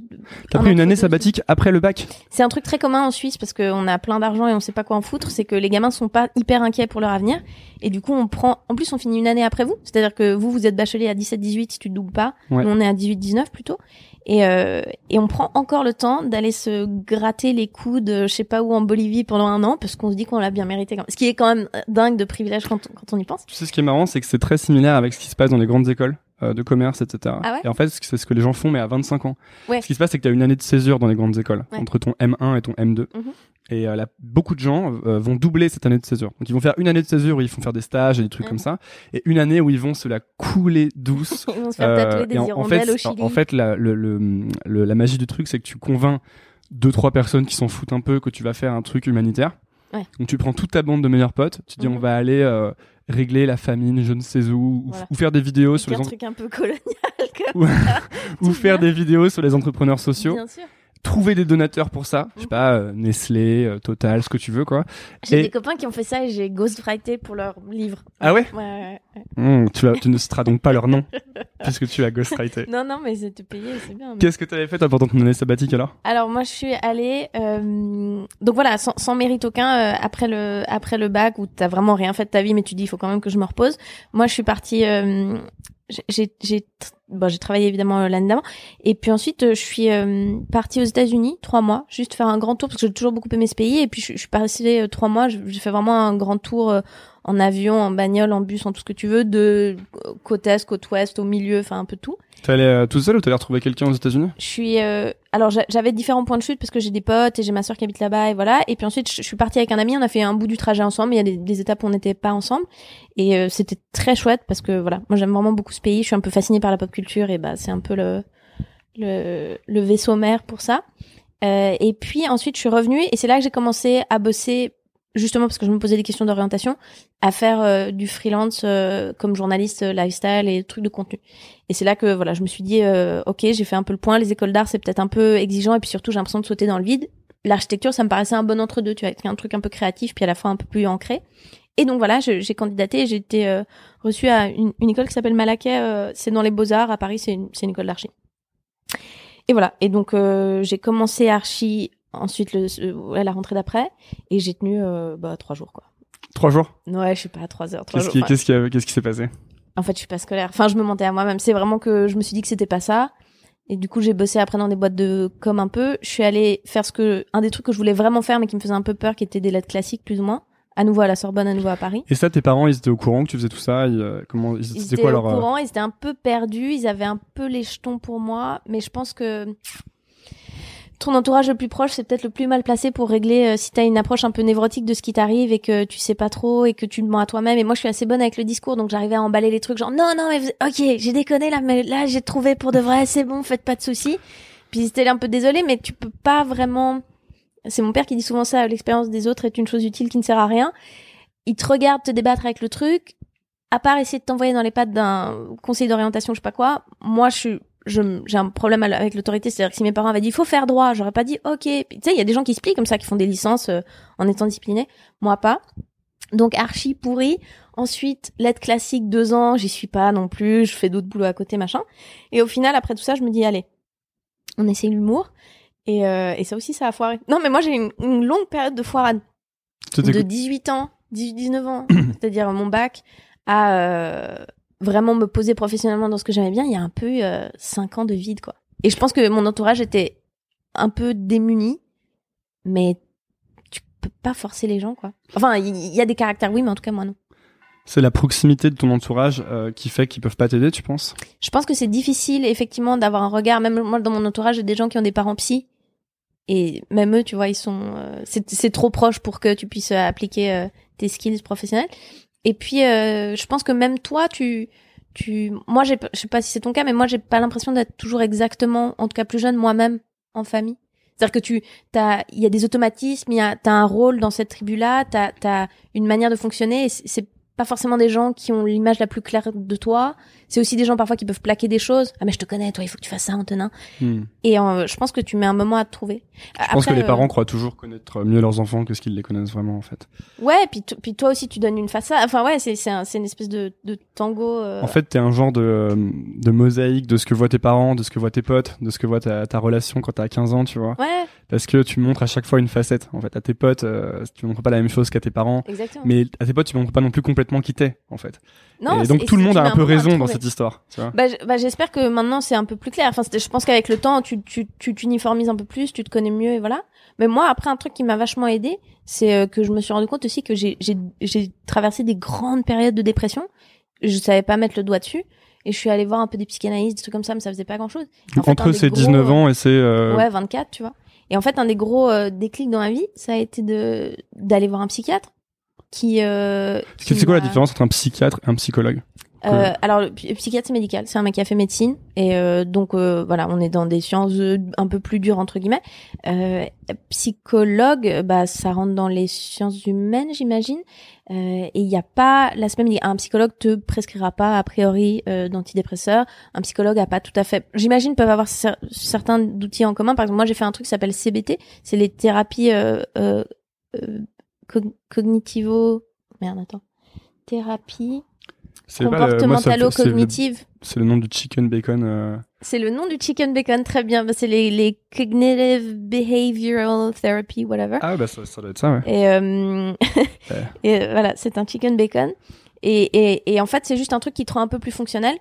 T'as pris une année sabbatique après le bac C'est un truc très commun en Suisse parce qu'on a plein d'argent et on sait pas quoi en foutre. C'est que les gamins sont pas hyper inquiets pour leur avenir. Et du coup, on prend, en plus, on finit une année après vous. C'est-à-dire que vous, vous êtes bachelier à 17-18 si tu te doubles pas. Ouais. Nous, on est à 18-19 plutôt. Et, euh, et on prend encore le temps d'aller se gratter les coudes, euh, je sais pas où, en Bolivie pendant un an parce qu'on se dit qu'on l'a bien mérité. quand même. Ce qui est quand même euh, dingue de privilège quand on, quand on y pense. Tu sais, ce qui est marrant, c'est que c'est très similaire avec ce qui se passe dans les grandes écoles euh, de commerce, etc. Ah ouais et en fait, c'est ce que les gens font, mais à 25 ans. Ouais. Ce qui se passe, c'est que tu as une année de césure dans les grandes écoles, Ouais. entre ton M1 et ton M2. Mhm. Et euh, là, beaucoup de gens euh, vont doubler cette année de césure. Donc, ils vont faire une année de césure où ils font faire des stages et des trucs Mhm. comme ça, et une année où ils vont se la couler douce. Ils vont se faire tatouer des et en, en fait, au en- Chili. en fait, la, le, le- le- la magie du truc, c'est que tu convaincs deux trois personnes qui s'en foutent un peu que tu vas faire un truc humanitaire. Ouais. Donc tu prends toute ta bande de meilleurs potes, tu dis Mhm. on va aller euh, régler la famine, je ne sais où, ou, Voilà. ou faire des vidéos sur C'est les un truc un peu colonial. Comme... ou tout faire bien. des vidéos sur les entrepreneurs sociaux, Bien sûr. Trouver des donateurs pour ça, je sais Mhm. pas euh, Nestlé, euh, Total, ce que tu veux quoi. J'ai Et- des copains qui ont fait ça et j'ai ghostwrité pour leur livre. Ah ouais Ouais, ouais, ouais. Hum, tu, tu ne citeras donc pas leur nom puisque tu as ghostwrité. Non, non, mais c'était payé, c'est bien. mais- Qu'est-ce que tu avais fait toi, pendant ton année sabbatique alors? Alors moi, je suis allée, euh, donc voilà, sans, sans mérite aucun euh, après le après le bac où t'as vraiment rien fait de ta vie, mais tu dis il faut quand même que je me repose. Moi, je suis partie, euh, j'ai- bon, travaillé évidemment euh, l'année d'avant, et puis ensuite euh, je suis euh, partie aux États-Unis trois mois, juste faire un grand tour parce que j'ai toujours beaucoup aimé ce pays, et puis je, je suis partie euh, trois mois, j'ai fait vraiment un grand tour. En avion, en bagnole, en bus, en tout ce que tu veux, de côte est, côte ouest, au milieu, enfin un peu tout. T'es allé euh, tout seul ou t'es allé retrouver quelqu'un aux États-Unis? Je suis euh, alors j'a- j'avais différents points de chute parce que j'ai des potes et j'ai ma soeur qui habite là-bas et voilà. Et puis ensuite je suis partie avec un ami on a fait un bout du trajet ensemble. Il y a des, des étapes où on n'était pas ensemble. Et euh, c'était très chouette parce que voilà moi j'aime vraiment beaucoup ce pays. Je suis un peu fascinée par la pop culture et bah c'est un peu le le, le vaisseau mère pour ça. Euh, et puis ensuite je suis revenue et c'est là que j'ai commencé à bosser justement parce que je me posais des questions d'orientation à faire euh, du freelance euh, comme journaliste euh, lifestyle et trucs de contenu et c'est là que voilà, je me suis dit, euh, ok, j'ai fait un peu le point. Les écoles d'art, c'est peut-être un peu exigeant, et puis surtout, j'ai l'impression de sauter dans le vide. L'architecture, ça me paraissait un bon entre-deux, tu vois, un truc un peu créatif, puis à la fois un peu plus ancré. Et donc voilà, j'ai candidaté, j'ai été euh, reçue à une, une école qui s'appelle Malaquais. c'est dans les Beaux Arts à Paris, c'est une, une école d'archi. Et voilà. Et donc j'ai commencé archi ensuite le, ouais, la rentrée d'après, et j'ai tenu euh, bah, trois jours quoi. Trois jours? Ouais, je suis pas à trois heures. Trois Qu'est-ce jours. qui, qu'est-ce qui, a- qu'est-ce qui s'est passé? En fait, je suis pas scolaire. Enfin, je me mentais à moi-même. C'est vraiment que je me suis dit que c'était pas ça. Et du coup, j'ai bossé après dans des boîtes de com un peu. Je suis allée faire ce que, un des trucs que je voulais vraiment faire, mais qui me faisait un peu peur, qui était des lettres classiques, plus ou moins. À nouveau à la Sorbonne, à nouveau à Paris. Et ça, tes parents, ils étaient au courant que tu faisais tout ça? Ils, euh, Comment ils- étaient quoi au leur euh, courant, ils étaient un peu perdus, ils avaient un peu les jetons pour moi, mais je pense que ton entourage le plus proche, c'est peut-être le plus mal placé pour régler euh, si t'as une approche un peu névrotique de ce qui t'arrive et que tu sais pas trop et que tu te mens à toi-même. Et moi, je suis assez bonne avec le discours, donc j'arrivais à emballer les trucs genre non, non, mais ok, j'ai déconné là, mais là j'ai trouvé pour de vrai, c'est bon, faites pas de soucis. Puis c'était un peu désolé, mais tu peux pas vraiment. C'est mon père qui dit souvent ça, l'expérience des autres est une chose utile qui ne sert à rien. Il te regarde te débattre avec le truc, à part essayer de t'envoyer dans les pattes d'un conseiller d'orientation, je sais pas quoi, moi je suis j'ai un problème avec l'autorité, c'est-à-dire que si mes parents avaient dit il faut faire droit, j'aurais pas dit OK. Tu sais, il y a des gens qui se plient comme ça qui font des licences euh, en étant disciplinés, moi pas. Donc archi pourri. Ensuite, lettre classique deux ans, j'y suis pas non plus, je fais d'autres boulots à côté machin. Et au final après tout ça, je me dis allez, on essaie l'humour et euh, et ça aussi ça a foiré. Non mais moi j'ai une, une longue période de foirade de quoi 18 ans, 18-19 ans, c'est-à-dire mon bac, à euh, vraiment me poser professionnellement dans ce que j'aimais bien, il y a un peu eu 5 ans de vide, quoi. Et je pense que mon entourage était un peu démuni, mais tu peux pas forcer les gens, quoi. Enfin, il y, y a des caractères, oui, mais en tout cas, moi, non. C'est la proximité de ton entourage euh, qui fait qu'ils peuvent pas t'aider, tu penses? Je pense que c'est difficile, effectivement, d'avoir un regard. Même moi, dans mon entourage, j'ai des gens qui ont des parents psy. Et même eux, tu vois, ils sont, euh, c'est, c'est trop proche pour que tu puisses euh, appliquer euh, tes skills professionnels. Et puis, euh, je pense que même toi, tu, tu, moi, je sais pas si c'est ton cas, mais moi, j'ai pas l'impression d'être toujours exactement, en tout cas plus jeune, moi-même, en famille. C'est-à-dire que tu, t'as, il y a des automatismes, il y a, t'as un rôle dans cette tribu-là, t'as, t'as une manière de fonctionner. Et c'est pas forcément des gens qui ont l'image la plus claire de toi. C'est aussi des gens parfois qui peuvent plaquer des choses. Ah mais je te connais, toi, il faut que tu fasses ça, Antonin. Hmm. Et euh, je pense que tu mets un moment à te trouver. Je pense que les parents croient toujours connaître mieux leurs enfants que ce qu'ils les connaissent vraiment en fait. Ouais, puis t- puis toi aussi tu donnes une façade. Enfin ouais, c'est c'est un- c'est une espèce de, de tango. euh, En fait, t'es un genre de, euh, de mosaïque de ce que voient tes parents, de ce que voient tes potes, de ce que voit ta, ta relation quand t'as 15 ans, tu vois. Ouais, Parce que tu montres à chaque fois une facette. En fait, à tes potes, euh, tu montres pas la même chose qu'à tes parents. exactement. Mais à tes potes, tu montres pas non plus complètement qui t'es, en fait. Non, et donc c'est- tout le c'est- monde a un peu raison dans cette histoire, tu vois. Bah, bah, j'espère que maintenant c'est un peu plus clair. Enfin, je pense qu'avec le temps, tu tu tu t'uniformises un peu plus, tu te connais mieux et voilà. Mais moi, après, un truc qui m'a vachement aidé, c'est euh, que je me suis rendu compte aussi que j'ai j'ai j'ai traversé des grandes périodes de dépression. Je savais pas mettre le doigt dessus. Et je suis allée voir un peu des psychanalystes, des trucs comme ça, mais ça faisait pas grand chose. Entre ces 19 ans et ces... euh, Ouais, 24, tu vois. Et en fait, un des gros euh, déclics dans ma vie, ça a été de d'aller voir un psychiatre qui. Euh, qui C'est quoi la différence entre un psychiatre et un psychologue euh, alors, le psy- psychiatre, c'est médical. C'est un mec qui a fait médecine. Et euh, donc, euh, voilà, on est dans des sciences euh, un peu plus dures, entre guillemets. Euh, psychologue, bah, ça rentre dans les sciences humaines, j'imagine. Euh, et il n'y a pas l'aspect médical. Un psychologue te prescrira pas, a priori, euh, d'antidépresseurs. Un psychologue a pas tout à fait... J'imagine peuvent avoir cer- certains outils en commun. Par exemple, moi, j'ai fait un truc qui s'appelle CBT. C'est les thérapies cog- cognitivo... Merde, attends. Thérapie C'est fait- c'est le- nom du chicken bacon. euh, C'est le nom du chicken bacon, très bien. Bah, c'est les, les cognitive behavioral therapy, whatever. Ah bah ça, ça doit être ça, ouais. Et, euh, et voilà, c'est un chicken bacon. Et, et, et en fait, c'est juste un truc qui te rend un peu plus fonctionnel.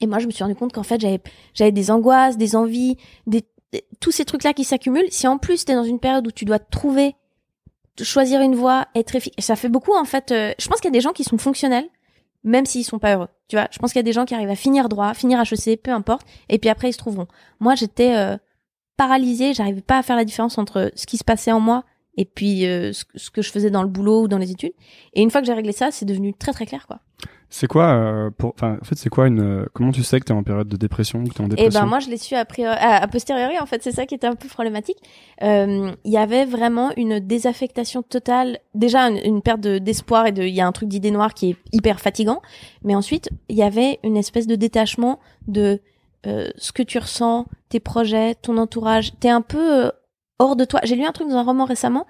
Et moi, je me suis rendu compte qu'en fait, j'avais, j'avais des angoisses, des envies, des, tous ces trucs-là qui s'accumulent. Si en plus, t'es dans une période où tu dois te trouver, choisir une voie, être efficace, ça fait beaucoup, en fait. euh, je pense qu'il y a des gens qui sont fonctionnels, même s'ils sont pas heureux. Tu vois, je pense qu'il y a des gens qui arrivent à finir droit, finir HEC, peu importe, et puis après, ils se trouveront. Moi, j'étais euh, paralysée, j'arrivais pas à faire la différence entre ce qui se passait en moi et puis euh, ce que je faisais dans le boulot ou dans les études. Et une fois que j'ai réglé ça, c'est devenu très très clair, quoi. C'est quoi, euh, pour, enfin, en fait, c'est quoi une, euh, comment tu sais que t'es en période de dépression ou que t'es en Et dépression ben moi je l'ai su a, priori, à, posteriori en fait c'est ça qui était un peu problématique. Euh, Il y avait vraiment une désaffectation totale, déjà une, une perte de- d'espoir et de il y a un truc d'idée noire qui est hyper fatigant, mais ensuite il y avait une espèce de détachement de euh, ce que tu ressens, tes projets, ton entourage, t'es un peu euh, hors de toi. J'ai lu un truc dans un roman récemment.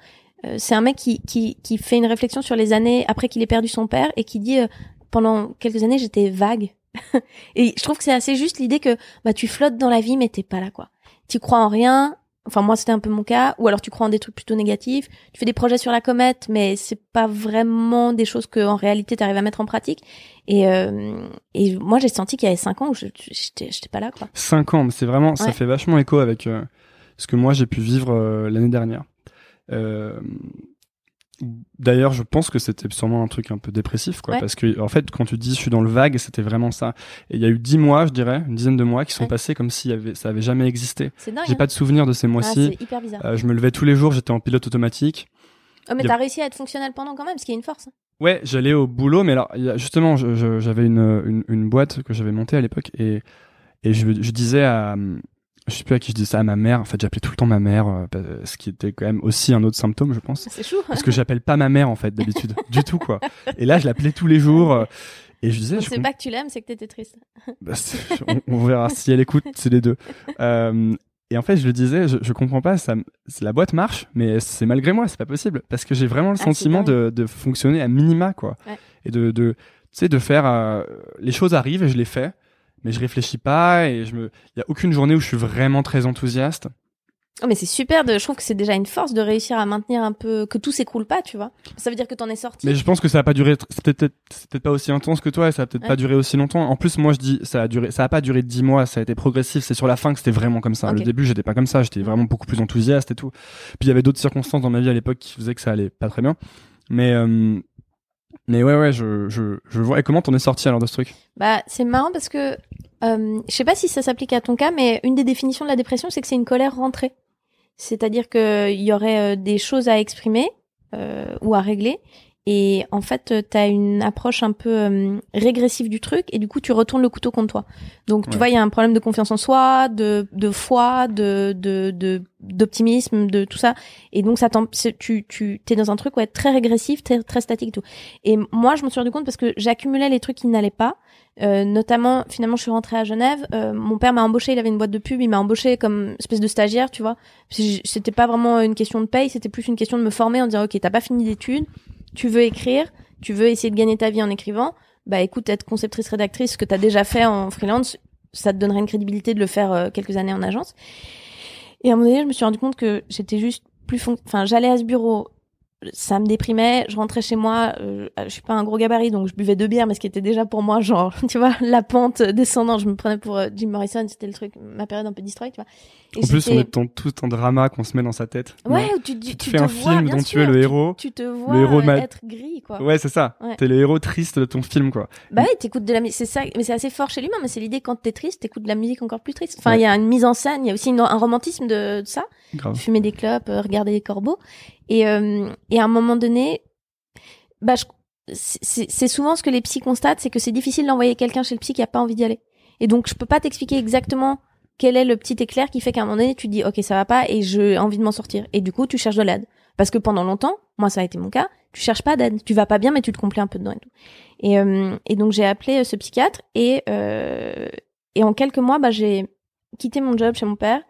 euh, c'est un mec qui, qui qui fait une réflexion sur les années après qu'il ait perdu son père et qui dit euh, pendant quelques années j'étais vague et je trouve que c'est assez juste l'idée que bah tu flottes dans la vie mais t'es pas là quoi. Tu crois en rien. Enfin moi c'était un peu mon cas. Ou alors tu crois en des trucs plutôt négatifs. Tu fais des projets sur la comète mais c'est pas vraiment des choses que en réalité t'arrives à mettre en pratique. Et euh, et moi j'ai senti qu'il y avait cinq ans où je- j'étais j'étais pas là quoi. 5 ans, mais c'est vraiment, ça fait vachement écho avec euh, ce que moi j'ai pu vivre euh, l'année dernière. Euh, D'ailleurs, je pense que c'était sûrement un truc un peu dépressif, quoi, Ouais. parce que en fait, quand tu dis je suis dans le vague, c'était vraiment ça. Et il y a eu dix mois, je dirais, une dizaine de mois qui sont Ouais. passés comme si y avait, ça avait jamais existé. J'ai hein. pas de souvenir de ces Ah, mois-ci. c'est hyper bizarre. Euh, je me levais tous les jours, j'étais en pilote automatique. oh, mais a- t'as réussi à être fonctionnel pendant quand même, ce qui est une force. hein. Ouais, j'allais au boulot, mais alors justement, j'avais une, une, une boîte que j'avais montée à l'époque et, et je, je disais à, je sais plus à qui je disais ça, à ma mère. En fait, j'appelais tout le temps ma mère, euh, parce- ce qui était quand même aussi un autre symptôme, je pense, C'est chou. parce que j'appelle pas ma mère en fait d'habitude, du tout quoi. Et là, je l'appelais tous les jours euh, et je disais, je C'est pas que tu l'aimes, c'est que t'étais triste. bah, on, on verra si elle écoute, c'est les deux. Euh, et en fait, je le disais, je, je comprends pas, ça, la boîte marche, mais c'est malgré moi, c'est pas possible, parce que j'ai vraiment le Ah, sentiment de, de fonctionner à minima, quoi, Ouais. et de, de, tu sais, de faire, euh, les choses arrivent et je les fais, mais je réfléchis pas et je me, il y a aucune journée où je suis vraiment très enthousiaste. Oh, mais c'est super de, je trouve que c'est déjà une force de réussir à maintenir un peu, que tout s'écroule pas, tu vois. Ça veut dire que t'en es sorti. Mais je pense que ça a pas duré, c'est peut-être, peut-être pas aussi intense que toi et ça a peut-être Ouais. pas duré aussi longtemps. En plus, moi, je dis, ça a duré, ça a pas duré dix mois, ça a été progressif. C'est sur la fin que c'était vraiment comme ça. Ok. Le début, j'étais pas comme ça, j'étais vraiment beaucoup plus enthousiaste et tout. Puis il y avait d'autres circonstances dans ma vie à l'époque qui faisaient que ça allait pas très bien. Mais, euh, mais ouais, ouais, je, je, je vois. Et comment t'en es sorti alors de ce truc? Bah, c'est marrant parce que, euh, je sais pas si ça s'applique à ton cas, mais une des définitions de la dépression, c'est que c'est une colère rentrée. C'est-à-dire qu'il y aurait euh, des choses à exprimer euh, ou à régler, et en fait euh, t'as une approche un peu euh, régressive du truc et du coup tu retournes le couteau contre toi. Donc tu Ouais. vois il y a un problème de confiance en soi de de foi de de de d'optimisme de tout ça. Et donc ça tu tu t'es dans un truc ouais très régressif très très statique et tout. Et moi je me suis rendu compte parce que j'accumulais les trucs qui n'allaient pas. Euh, notamment finalement je suis rentrée à Genève euh, mon père m'a embauché il avait une boîte de pub il m'a embauché comme espèce de stagiaire tu vois. C'était pas vraiment une question de paye c'était plus une question de me former en disant ok t'as pas fini d'études tu veux écrire, tu veux essayer de gagner ta vie en écrivant, bah écoute, être conceptrice rédactrice, ce que tu as déjà fait en freelance, ça te donnerait une crédibilité de le faire euh, quelques années en agence. Et à un moment donné, je me suis rendu compte que j'étais juste plus fon- enfin j'allais à ce bureau, ça me déprimait, je rentrais chez moi, euh, je suis pas un gros gabarit donc je buvais deux bières mais ce qui était déjà pour moi genre tu vois la pente descendante, je me prenais pour euh, Jim Morrison, c'était le truc ma période un peu destroy, tu vois. Et En plus, on est dans tout un drama qu'on se met dans sa tête. Ouais, où tu, Tu te tu fais te un vois, film dont tu es le héros. Tu te vois héros euh, ma- être gris quoi. Ouais, c'est ça. Ouais. T'es le héros triste de ton film, quoi. Bah ouais, t'écoutes de la musique, c'est ça, mais c'est assez fort chez l'humain, mais c'est l'idée quand t'es triste, t'écoutes de la musique encore plus triste. Enfin, il Ouais. y a une mise en scène, il y a aussi une- un romantisme de, de ça. Grave. Fumer des clopes, euh, regarder les corbeaux. Et, euh, et à un moment donné, bah, je- c'est souvent ce que les psys constatent, c'est que c'est difficile d'envoyer quelqu'un chez le psy qui a pas envie d'y aller. Et donc, je peux pas t'expliquer exactement quel est le petit éclair qui fait qu'à un moment donné, tu dis, ok, ça va pas et j'ai envie de m'en sortir. Et du coup, tu cherches de l'aide. Parce que pendant longtemps, moi, ça a été mon cas, tu cherches pas d'aide. Tu vas pas bien, mais tu te complais un peu dedans et tout. Et, euh, et donc, j'ai appelé euh, ce psychiatre et, euh, et en quelques mois, bah, j'ai quitté mon job chez mon père.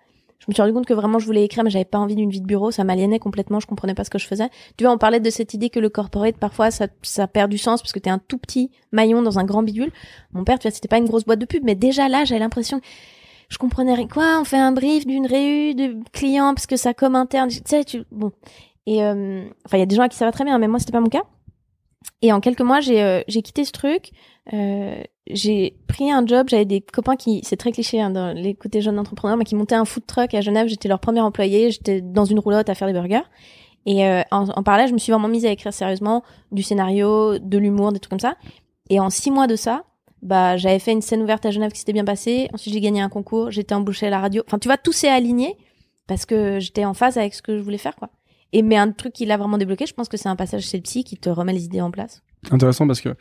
Je me suis rendu compte que vraiment je voulais écrire, mais j'avais pas envie d'une vie de bureau. Ça m'aliénait complètement. Je comprenais pas ce que je faisais. Tu vois, on parlait de cette idée que le corporate, parfois, ça, ça perd du sens parce que t'es un tout petit maillon dans un grand bidule. Mon père, tu vois, c'était pas une grosse boîte de pub, mais déjà là, j'avais l'impression je comprenais rien. Quoi, on fait un brief d'une réu de client parce que ça comme interne. Tu sais, tu, bon. Et, euh, enfin, il y a des gens à qui ça va très bien, mais moi, c'était pas mon cas. Et en quelques mois, j'ai euh, j'ai quitté ce truc. Euh, j'ai pris un job. J'avais des copains qui, c'est très cliché hein, dans les côtés jeunes entrepreneurs, mais qui montaient un food truck à Genève. J'étais leur premier employé. J'étais dans une roulotte à faire des burgers. Et euh, en, en parallèle, je me suis vraiment mise à écrire sérieusement du scénario, de l'humour, des trucs comme ça. Et en six mois de ça, bah j'avais fait une scène ouverte à Genève qui s'était bien passée. Ensuite, j'ai gagné un concours. J'étais embauchée à la radio. Enfin, tu vois, tout s'est aligné parce que j'étais en phase avec ce que je voulais faire, quoi. Et mais un truc qui l'a vraiment débloqué, je pense que c'est un passage chez le psy qui te remet les idées en place. Intéressant parce que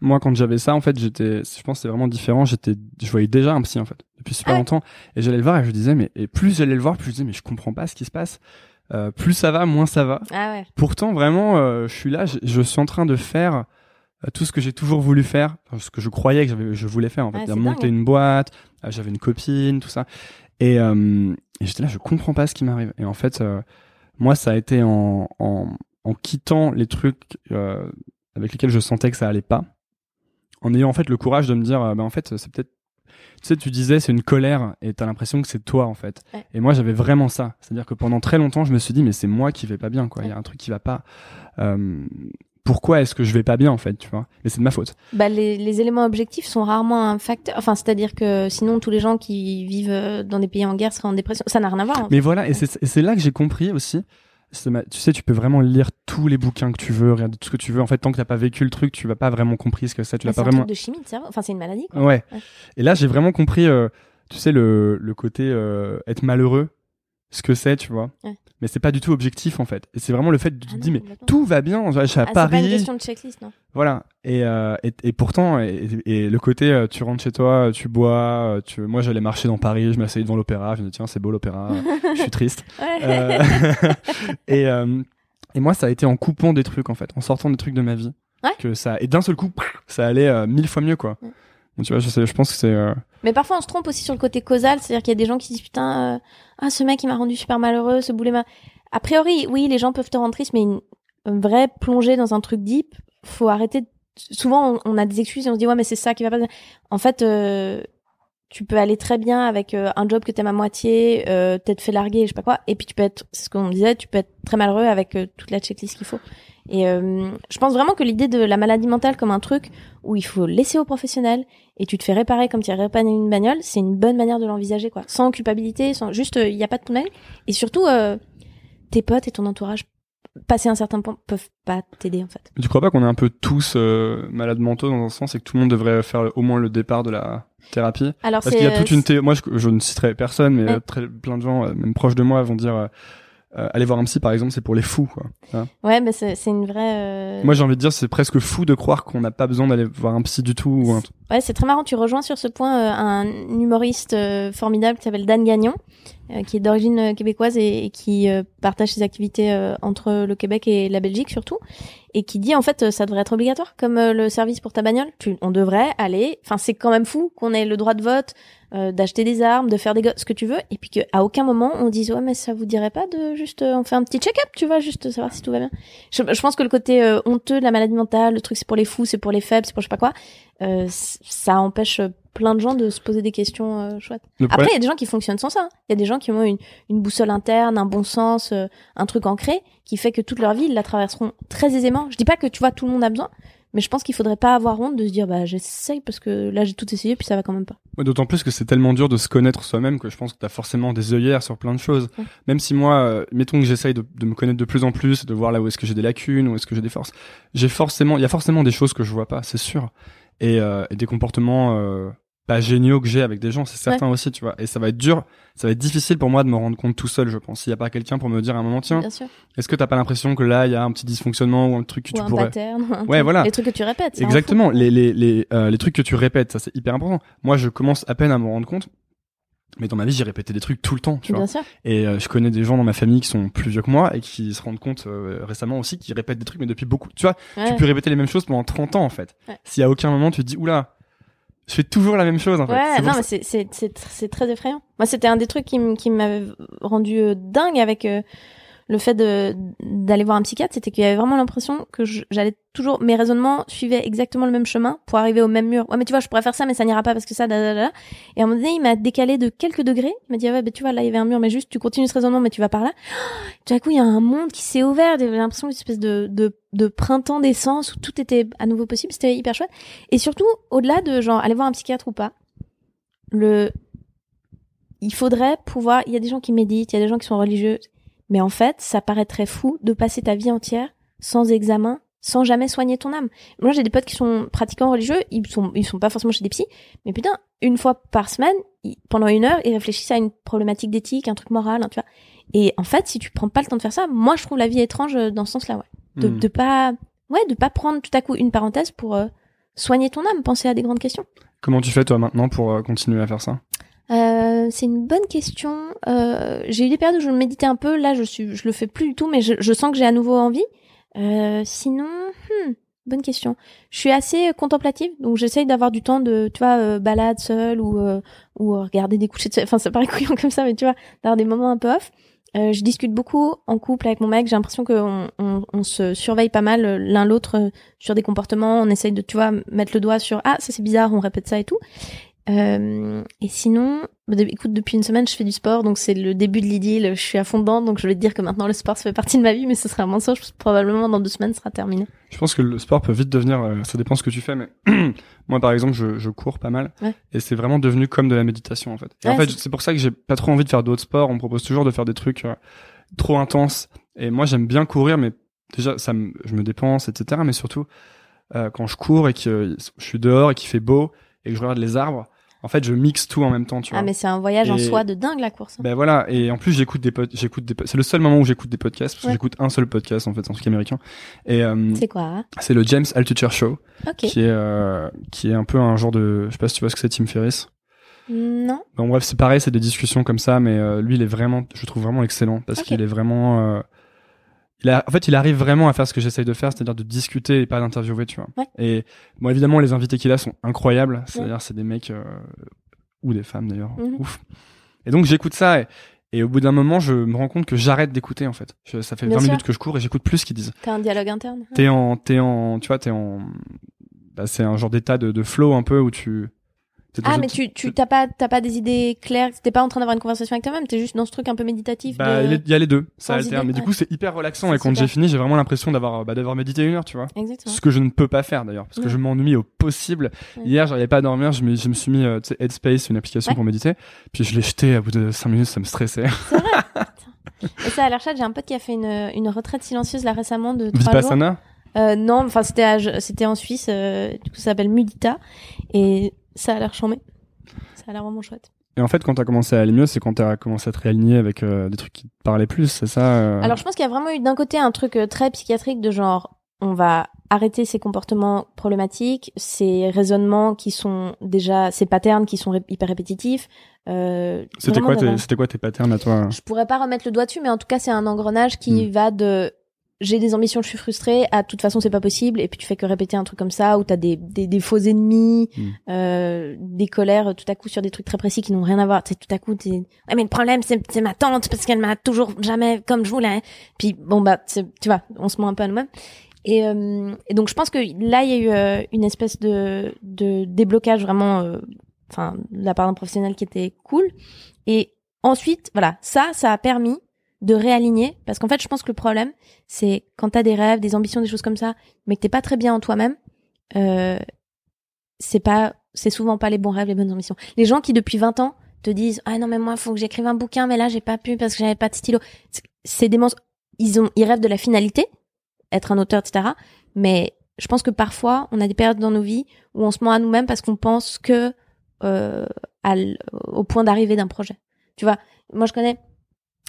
moi, quand j'avais ça, en fait, j'étais, je pense que c'est vraiment différent. J'étais, je voyais déjà un psy, en fait, depuis super Ah ouais. longtemps. Et j'allais le voir et je disais, mais, et plus j'allais le voir, plus je disais, mais je comprends pas ce qui se passe. Euh, plus ça va, moins ça va. Ah ouais. Pourtant, vraiment, euh, je suis là, je, je suis en train de faire tout ce que j'ai toujours voulu faire, ce que je croyais que je voulais faire, en fait. C'est monter dingue. une boîte, euh, j'avais une copine, tout ça. Et, euh, et j'étais là, je comprends pas ce qui m'arrive. Et en fait, euh, moi, ça a été en, en, en quittant les trucs euh, avec lesquels je sentais que ça allait pas, en ayant en fait le courage de me dire, euh, bah, en fait, c'est peut-être tu sais, tu disais c'est une colère et t'as l'impression que c'est toi en fait. Ouais. Et moi j'avais vraiment ça, c'est-à-dire que pendant très longtemps je me suis dit mais c'est moi qui vais pas bien quoi. Il y a un truc qui va pas. Euh, pourquoi est-ce que je vais pas bien en fait, tu vois Mais c'est de ma faute. Bah, les, les éléments objectifs sont rarement un facteur. Enfin, c'est-à-dire que sinon, tous les gens qui vivent euh, dans des pays en guerre seraient en dépression. Ça n'a rien à voir. en Mais voilà, et c'est là que j'ai compris aussi. ma- Tu sais, tu peux vraiment lire tous les bouquins que tu veux, regarder tout ce que tu veux. En fait, tant que t'as pas vécu le truc, tu vas pas vraiment compris ce que c'est. Tu l'as c'est pas un vraiment. de chimie de. Enfin, c'est une maladie. Quoi. Ouais. Ouais. Et là, j'ai vraiment compris, euh, tu sais, le, le côté euh, être malheureux, ce que c'est, tu vois. Ouais. Mais c'est pas du tout objectif, en fait. Et c'est vraiment le fait de Ah te dire, mais tout va bien, je suis à Ah, c'est pas une Paris. question de checklist, non. Voilà. Et, euh, et, et pourtant, et, et le côté, euh, tu rentres chez toi, tu bois, euh, tu... moi j'allais marcher dans Paris, je m'asseyais devant l'opéra, je me dis, tiens, c'est beau l'opéra, je suis triste. Euh, et, euh, et moi, ça a été en coupant des trucs, en fait, en sortant des trucs de ma vie. Ouais. Que ça, et d'un seul coup, ça allait euh, mille fois mieux, quoi. Ouais. Tu vois, je, sais, je pense que c'est. euh, Mais parfois, on se trompe aussi sur le côté causal. C'est-à-dire qu'il y a des gens qui disent putain, euh, ah ce mec il m'a rendu super malheureux, ce boulet m'a. A priori, oui, les gens peuvent te rendre triste, mais une, vraie plongée dans un truc deep, faut arrêter. de- Souvent, on, on a des excuses et on se dit ouais, mais c'est ça qui va pas. En fait, euh, tu peux aller très bien avec euh, un job que t'aimes à moitié, euh, t'être fait larguer, je sais pas quoi, et puis tu peux être, c'est ce qu'on disait, tu peux être très malheureux avec euh, toute la checklist qu'il faut. Et euh, je pense vraiment que l'idée de la maladie mentale comme un truc où il faut laisser aux professionnels et tu te fais réparer comme tu as réparé une bagnole, c'est une bonne manière de l'envisager, quoi. Sans culpabilité, sans juste, il n'y a pas de tunnel. Et surtout, tes potes et ton entourage, passé un certain point, peuvent pas t'aider, en fait. Tu crois pas qu'on est un peu tous euh, malades mentaux dans un sens et que tout le monde devrait faire au moins le départ de la thérapie? Alors, Parce qu'il y a toute euh, une thé- moi je, je ne citerai personne mais Ouais. euh, très, plein de gens euh, même proches de moi vont dire euh, aller voir un psy, par exemple, c'est pour les fous. Quoi. Hein Ouais, mais c'est c'est une vraie. euh, Moi, j'ai envie de dire, c'est presque fou de croire qu'on n'a pas besoin d'aller voir un psy du tout. Ou un... Ouais, c'est très marrant. Tu rejoins sur ce point euh, un humoriste formidable qui s'appelle Dan Gagnon, qui est d'origine québécoise et, et qui partage ses activités entre le Québec et la Belgique surtout, et qui dit en fait ça devrait être obligatoire comme le service pour ta bagnole. Tu, on devrait aller. Enfin, c'est quand même fou qu'on ait le droit de vote, euh, d'acheter des armes, de faire des ce que tu veux, et puis qu'à aucun moment on dise ouais mais ça vous dirait pas de juste euh, on fait un petit check-up, tu vois, juste savoir si tout va bien. Je, je pense que le côté euh, honteux de la maladie mentale, le truc c'est pour les fous, c'est pour les faibles, c'est pour je sais pas quoi, euh, ça empêche plein de gens de se poser des questions euh, chouettes. Après, il y a des gens qui fonctionnent sans ça. hein. Il y a des gens qui ont une, une boussole interne, un bon sens, euh, un truc ancré, qui fait que toute leur vie, ils la traverseront très aisément. Je dis pas que, tu vois, tout le monde a besoin, mais je pense qu'il faudrait pas avoir honte de se dire, bah, j'essaye parce que là, j'ai tout essayé, puis ça va quand même pas. Ouais, D'autant plus que c'est tellement dur de se connaître soi-même que je pense que t'as forcément des œillères sur plein de choses. Ouais. Même si moi, euh, mettons que j'essaye de, de me connaître de plus en plus, de voir là où est-ce que j'ai des lacunes, où est-ce que j'ai des forces, j'ai forcément, il y a forcément des choses que je vois pas, c'est sûr, et, euh, et des comportements euh, pas géniaux que j'ai avec des gens, c'est certain aussi, tu vois. Et ça va être dur, ça va être difficile pour moi de me rendre compte tout seul, je pense. S'il y a pas quelqu'un pour me dire à un moment, tiens, est-ce que t'as pas l'impression que là il y a un petit dysfonctionnement ou un truc que Ou tu un pourrais pattern. un Ouais, voilà. Les trucs que tu répètes. Exactement, les, les, les, euh, les trucs que tu répètes, ça c'est hyper important. Moi, je commence à peine à me rendre compte, mais dans ma vie, j'ai répété des trucs tout le temps, tu vois. Bien sûr. Et euh, je connais des gens dans ma famille qui sont plus vieux que moi et qui se rendent compte euh, récemment aussi qui répètent des trucs, mais depuis beaucoup. Tu vois, Ouais. tu peux répéter les mêmes choses pendant 30 ans en fait. Ouais. Si à aucun moment tu te dis, oula, je fais toujours la même chose en fait. Ouais, non, mais c'est c'est c'est tr- c'est très effrayant. Moi, c'était un des trucs qui m'avait rendu euh, dingue avec euh, le fait d'aller voir un psychiatre, c'était qu'il y avait vraiment l'impression que j'allais toujours mes raisonnements suivaient exactement le même chemin pour arriver au même mur. Ouais, mais tu vois, je pourrais faire ça, mais ça n'ira pas parce que ça, da, da, da. Et à un moment donné, il m'a décalé de quelques degrés. Il m'a dit, ah ouais, bah, tu vois, là, il y avait un mur, mais juste, tu continues ce raisonnement, mais tu vas par là. Tout à coup, il y a un monde qui s'est ouvert. J'avais l'impression d'une espèce de, de, de printemps d'essence où tout était à nouveau possible. C'était hyper chouette. Et surtout, au-delà de genre aller voir un psychiatre ou pas, le, il faudrait pouvoir, il y a des gens qui méditent, il y a des gens qui sont religieux, mais en fait, ça paraît très fou de passer ta vie entière sans examen, sans jamais soigner ton âme. Moi, j'ai des potes qui sont pratiquants religieux, ils sont, ils sont pas forcément chez des psys, mais putain, une fois par semaine, ils- pendant une heure, ils réfléchissent à une problématique d'éthique, un truc moral, hein, tu vois. Et en fait, si tu prends pas le temps de faire ça, moi, je trouve la vie étrange euh, dans ce sens-là, ouais. De, Hmm. de pas, ouais, de pas prendre tout à coup une parenthèse pour euh, soigner ton âme, penser à des grandes questions. Comment tu fais toi maintenant pour euh, continuer à faire ça? Euh, c'est une bonne question. Euh, j'ai eu des périodes où je méditais un peu. Là, je suis, je le fais plus du tout, mais je, je sens que j'ai à nouveau envie. Euh, sinon, hmm, bonne question. Je suis assez contemplative, donc j'essaye d'avoir du temps de, tu vois, euh, balade seule ou euh, ou regarder des couchers de soleil. Enfin, ça paraît couillon comme ça, mais tu vois, d'avoir des moments un peu off. Euh, je discute beaucoup en couple avec mon mec. J'ai l'impression qu'on on, on se surveille pas mal euh, l'un l'autre euh, sur des comportements. On essaye de, tu vois, mettre le doigt sur ah ça c'est bizarre, on répète ça et tout. Euh, et sinon, bah, écoute, depuis une semaine, je fais du sport, donc c'est le début de l'idylle. Je suis à fond dedans, donc je vais te dire que maintenant le sport ça fait partie de ma vie, mais ce sera un mensonge. Probablement dans deux semaines, ce sera terminé. Je pense que le sport peut vite devenir, euh, ça dépend ce que tu fais, mais moi par exemple, je, je cours pas mal Ouais. et c'est vraiment devenu comme de la méditation en fait. Et en fait, c'est- pour ça que j'ai pas trop envie de faire d'autres sports. On me propose toujours de faire des trucs euh, trop intenses et moi j'aime bien courir, mais déjà ça me, je me dépense, etc. Mais surtout quand je cours et que je suis dehors et qu'il fait beau et que je regarde les arbres, en fait je mixe tout en même temps, tu vois. Ah, mais c'est un voyage en soi de dingue la course. hein. Ben voilà, et en plus j'écoute des pod- j'écoute des c'est le seul moment où j'écoute des podcasts parce que j'écoute un seul podcast en fait, un truc américain. Et euh, C'est quoi hein? c'est le James Altucher Show Ok. qui est euh, qui est un peu un genre de je sais pas si tu vois ce que c'est Tim Ferriss. Non. Bon bref, c'est pareil, c'est des discussions comme ça mais euh, lui il est vraiment je trouve vraiment excellent parce qu'il est vraiment euh, il a, en fait, il arrive vraiment à faire ce que j'essaye de faire, c'est-à-dire de discuter et pas d'interviewer, tu vois. Ouais. Et bon, évidemment, les invités qu'il a sont incroyables. C'est-à-dire, c'est des mecs euh, ou des femmes d'ailleurs, Mhm. ouf. Et donc j'écoute ça et, et au bout d'un moment, je me rends compte que j'arrête d'écouter en fait. Je- ça fait Bien 20 sûr. minutes que je cours et j'écoute plus ce qu'ils disent. T'as un dialogue interne. T'es en, t'es en, tu vois, t'es en, bah, c'est un genre d'état de, de flow un peu où tu. Ah, mais tu tu t'as pas t'as pas des idées claires. T'es pas en train d'avoir une conversation avec toi-même. T'es juste dans ce truc un peu méditatif. Bah, il y a- il y a les deux, ça alterne. Mais du coup, c'est hyper relaxant C'est et quand j'ai fini, j'ai vraiment l'impression d'avoir, bah, d'avoir médité une heure, tu vois. Exactement. Ce que je ne peux pas faire d'ailleurs, parce que Ouais. je m'ennuie au possible. Ouais. Hier, j'arrivais pas à dormir, je me, je me suis mis, euh, tu sais, Headspace, une application pour méditer, puis je l'ai jeté à bout de 5 minutes, ça me stressait. Et ça, à l'air chat, j'ai un pote qui a fait une, une retraite silencieuse là récemment de trois jours. Vipassana Euh, non, enfin c'était c'était en Suisse. euh, du coup, ça s'appelle Mudita et ça a l'air chambé. Ça a l'air vraiment chouette. Et en fait, quand t'as commencé à aller mieux, c'est quand t'as commencé à te réaligner avec euh, des trucs qui te parlaient plus, c'est ça euh? Alors je pense qu'il y a vraiment eu d'un côté un truc euh, très psychiatrique de genre on va arrêter ces comportements problématiques, ces raisonnements qui sont déjà ces patterns qui sont ré- hyper répétitifs. Euh, C'était quoi, tes- c'était quoi tes patterns à toi? Je pourrais pas remettre le doigt dessus, mais en tout cas c'est un engrenage qui Mm. va de j'ai des ambitions, je suis frustrée, à toute façon c'est pas possible, et puis tu fais que répéter un truc comme ça, où t'as des, des, des faux ennemis, Mm. euh, des colères tout à coup sur des trucs très précis qui n'ont rien à voir. Tu tout à coup, t'es, ouais, mais le problème c'est, c'est ma tante parce qu'elle m'a toujours jamais comme je voulais. Puis bon bah, tu vois, on se ment un peu à nous-mêmes. Et, euh, et donc je pense que là il y a eu euh, une espèce de, de déblocage vraiment, euh, enfin de la part d'un professionnel qui était cool. Et ensuite, voilà, ça, ça a permis de réaligner parce qu'en fait, je pense que le problème, c'est quand t'as des rêves, des ambitions, des choses comme ça, mais que t'es pas très bien en toi-même, euh, c'est pas, c'est souvent pas les bons rêves, les bonnes ambitions. Les gens qui depuis 20 ans te disent ah non mais moi faut que j'écrive un bouquin, mais là j'ai pas pu parce que j'avais pas de stylo. C'est- des ils ont, ils rêvent de la finalité, être un auteur, etc. Mais je pense que parfois on a des périodes dans nos vies où on se ment à nous-mêmes parce qu'on pense que euh, au point d'arrivée d'un projet. Tu vois, moi je connais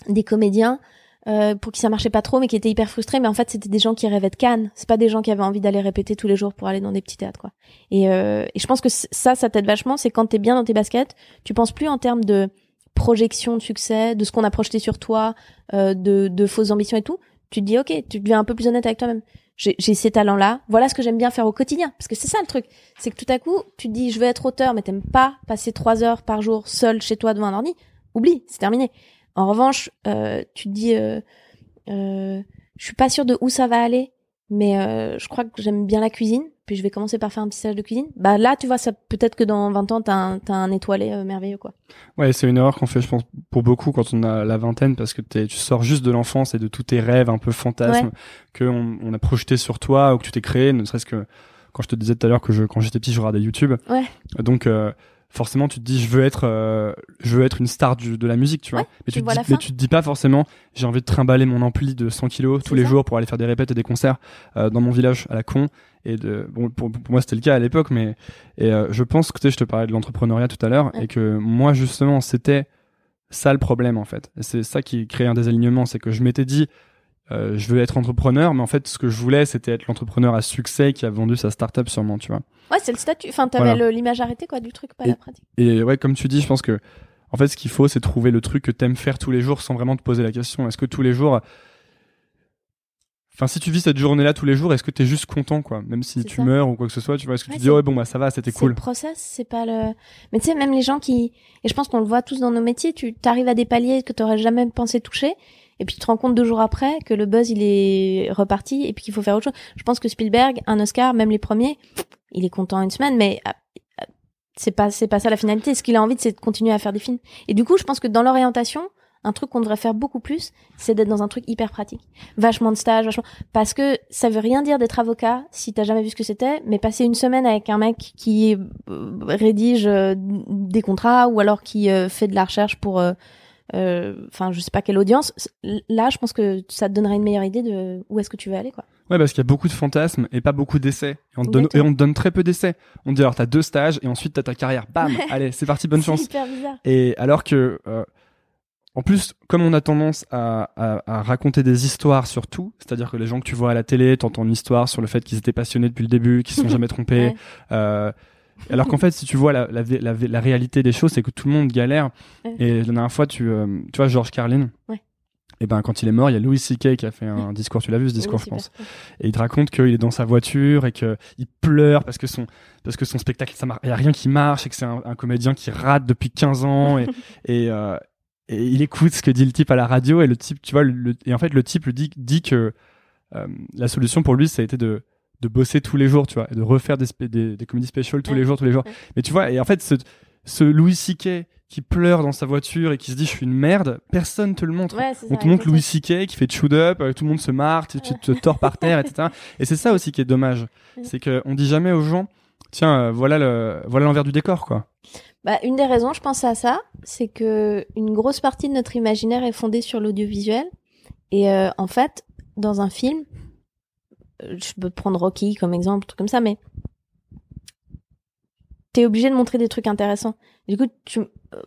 des comédiens euh, pour qui ça marchait pas trop, mais qui étaient hyper frustrés. Mais en fait, c'était des gens qui rêvaient de Cannes. C'est pas des gens qui avaient envie d'aller répéter tous les jours pour aller dans des petits théâtres, quoi. Et, euh, et je pense que ça, ça t'aide vachement. C'est quand t'es bien dans tes baskets, tu penses plus en termes de projection de succès, de ce qu'on a projeté sur toi, euh, de, de fausses ambitions et tout. Tu te dis, ok, tu deviens un peu plus honnête avec toi-même. J'ai j'ai ces talents-là. Voilà ce que j'aime bien faire au quotidien. Parce que c'est ça le truc. C'est que tout à coup, tu te dis, je veux être auteur, mais t'aimes pas passer trois heures par jour seul chez toi devant un ordi. Oublie, c'est terminé. En revanche, euh, tu te dis, euh, euh, je suis pas sûre de où ça va aller, mais euh, je crois que j'aime bien la cuisine. Puis je vais commencer par faire un petit stage de cuisine. Bah là, tu vois, ça peut-être que dans 20 ans, t'as un, t'as un étoilé euh, merveilleux, quoi. Ouais, c'est une erreur qu'on fait, je pense, pour beaucoup quand on a la vingtaine, parce que t'es- tu sors juste de l'enfance et de tous tes rêves un peu fantasmes que on, on a projeté sur toi ou que tu t'es créé, ne serait-ce que quand je te disais tout à l'heure que je, quand j'étais petit, je regardais YouTube. Ouais. Donc, euh, forcément, tu te dis, je veux être, euh, je veux être une star du, de la musique, tu vois. Ouais, mais tu te dis, mais tu te dis pas forcément, j'ai envie de trimballer mon ampli de 100 kilos tous les ça. jours pour aller faire des répètes et des concerts euh, dans mon village à la con. Et de, bon, pour, pour moi, c'était le cas à l'époque, mais et euh, je pense que tu sais, je te parlais de l'entrepreneuriat tout à l'heure Ouais. et que moi, justement, c'était ça le problème en fait. C'est ça qui crée un désalignement, c'est que je m'étais dit, euh, je veux être entrepreneur, mais en fait, ce que je voulais, c'était être l'entrepreneur à succès qui a vendu sa startup sûrement, tu vois. Ouais, c'est le statut. Enfin, t'avais Voilà. l'image arrêtée, quoi, du truc, pas la pratique. Et ouais, comme tu dis, je pense que en fait, ce qu'il faut, c'est trouver le truc que t'aimes faire tous les jours sans vraiment te poser la question. Est-ce que tous les jours, enfin, si tu vis cette journée-là tous les jours, est-ce que t'es juste content, quoi, même si tu ça. meurs ou quoi que ce soit, tu vois Est-ce que Ouais, tu dis ouais, bon bah ça va, c'était C'est cool. le process, c'est pas le. Mais tu sais, même les gens qui, et je pense qu'on le voit tous dans nos métiers, tu t'arrives à des paliers que t'aurais jamais pensé toucher, et puis tu te rends compte deux jours après que le buzz il est reparti, et puis qu'il faut faire autre chose. Je pense que Spielberg, un Oscar, même les premiers, il est content une semaine, mais ah, ah, c'est pas c'est pas ça la finalité. Ce qu'il a envie, c'est de continuer à faire des films. Et du coup, je pense que dans l'orientation, un truc qu'on devrait faire beaucoup plus, c'est d'être dans un truc hyper pratique. Vachement de stages, vachement. Parce que ça veut rien dire d'être avocat si t'as jamais vu ce que c'était, mais passer une semaine avec un mec qui euh, rédige euh, des contrats ou alors qui euh, fait de la recherche pour, enfin, je sais pas quelle audience. Là, je pense que ça te donnerait une meilleure idée de où est-ce que tu veux aller, quoi. Ouais, parce qu'il y a beaucoup de fantasmes et pas beaucoup d'essais. Et on te donne, et on te donne très peu d'essais. On te dit alors t'as deux stages et ensuite t'as ta carrière. Bam, Ouais. allez, c'est parti, bonne chance. hyper bizarre. Et alors que, euh, en plus, comme on a tendance à, à, à raconter des histoires sur tout, c'est-à-dire que les gens que tu vois à la télé, t'entends une histoire sur le fait qu'ils étaient passionnés depuis le début, qu'ils se sont jamais trompés. Ouais. Euh, alors qu'en fait, si tu vois la, la, la, la réalité des choses, c'est que tout le monde galère. Et la dernière fois, tu, euh, tu vois, George Carlin. Ouais. Et ben, quand il est mort, il y a Louis C.K. qui a fait un discours. Tu l'as vu ce discours, Oui, je pense. Et il te raconte qu'il est dans sa voiture et que il pleure parce que son parce que son spectacle ça il y a rien qui marche et que c'est un, un comédien qui rate depuis 15 ans et et, euh, et il écoute ce que dit le type à la radio et le type tu vois le- et en fait le type lui dit dit que euh, la solution pour lui ça a été de de bosser tous les jours tu vois et de refaire des spé- des, des comédies specials tous Ouais. les jours tous les jours Ouais. mais tu vois et en fait ce ce Louis C.K. qui pleure dans sa voiture et qui se dit je suis une merde personne te le montre Ouais, on te montre. Louis C.K. qui fait chewed up, euh, tout le monde se marre, tu, tu te tords par terre, etc. Et c'est ça aussi qui est dommage. Mm. C'est que on dit jamais aux gens, tiens, euh, voilà le, voilà l'envers du décor, quoi. Bah, une des raisons, je pense à ça, c'est que une grosse partie de notre imaginaire est fondée sur l'audiovisuel. Et euh, en fait, dans un film, je peux prendre Rocky comme exemple, truc comme ça, mais t'es obligé de montrer des trucs intéressants. Du coup, tu, euh,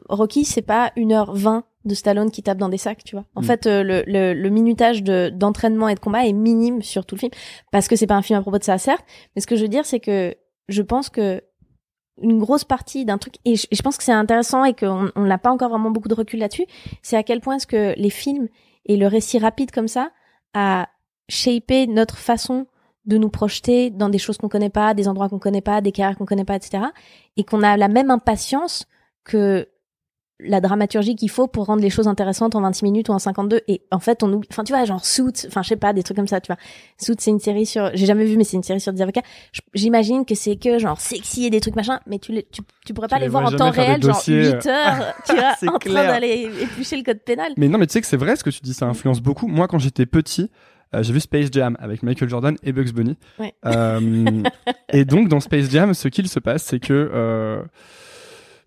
Rocky, c'est pas 1h20 de Stallone qui tape dans des sacs, tu vois. En Mm. fait, euh, le, le, le minutage de d'entraînement et de combat est minime sur tout le film parce que c'est pas un film à propos de ça, certes. Mais ce que je veux dire, c'est que je pense que une grosse partie d'un truc et je, et je pense que c'est intéressant et qu'on on n'a pas encore vraiment beaucoup de recul là-dessus, c'est à quel point est-ce que les films et le récit rapide comme ça a shapé notre façon de nous projeter dans des choses qu'on connaît pas, des endroits qu'on connaît pas, des carrières qu'on connaît pas, etc. Et qu'on a la même impatience que la dramaturgie qu'il faut pour rendre les choses intéressantes en 26 minutes ou en 52 et en fait on oublie enfin tu vois genre Suits enfin je sais pas des trucs comme ça tu vois. Suits c'est une série sur j'ai jamais vu mais c'est une série sur des avocats j'imagine que c'est que genre sexy et des trucs machin mais tu les tu, tu pourrais pas Tu les les voir en temps réel genre dossiers, 8 heures tu vois en train d'aller éplucher le code pénal. Mais non, mais tu sais que c'est vrai ce que tu dis, ça influence beaucoup. Moi, quand j'étais petit, euh, j'ai vu Space Jam avec Michael Jordan et Bugs Bunny. Ouais. Euh, et donc, dans Space Jam, ce qu'il se passe, c'est que euh,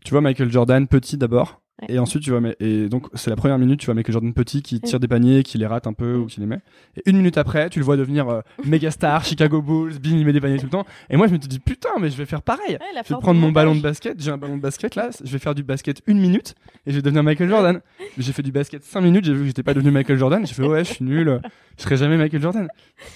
tu vois Michael Jordan petit d'abord. Ouais. Et ensuite, tu vois, mais- et donc, c'est la première minute, tu vois Michael Jordan petit qui tire des paniers, qui les rate un peu ou qui les met. Et une minute après, tu le vois devenir euh, méga star, Chicago Bulls, bing, il met des paniers tout le temps. Et moi, je me suis dit, putain, mais je vais faire pareil. Ouais, Je vais prendre mon ballon de montage. basket, j'ai un ballon de basket là, je vais faire du basket une minute et je vais devenir Michael Jordan. J'ai fait du basket cinq minutes, j'ai vu que j'étais pas devenu Michael Jordan, j'ai fait ouais, je suis nul, je serai jamais Michael Jordan.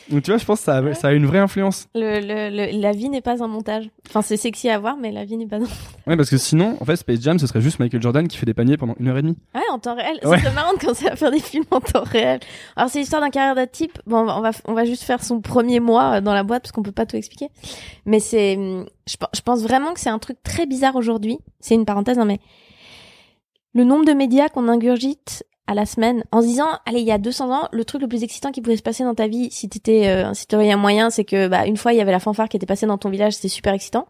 Donc tu vois, je pense que ça a, ça a une vraie influence. le, le, le- la vie n'est pas un montage enfin c'est sexy à voir mais la vie n'est pas un Ouais, parce que sinon, en fait, Space Jam, ce serait juste Michael Jordan qui fait des paniers pendant une heure et demie. Ouais, en temps réel. Ouais. C'est marrant de commencer à faire des films en temps réel. Alors, c'est l'histoire d'un carrière de type. Bon, on va- on va, juste faire son premier mois euh, dans la boîte parce qu'on peut pas tout expliquer. Mais c'est, hum, je, pe- je pense vraiment que c'est un truc très bizarre aujourd'hui. C'est une parenthèse, hein, mais le nombre de médias qu'on ingurgite à la semaine en se disant, allez, il y a 200 ans, le truc le plus excitant qui pouvait se passer dans ta vie, si t'étais euh, un citoyen moyen, c'est que, bah, une fois, il y avait la fanfare qui était passée dans ton village, c'était super excitant.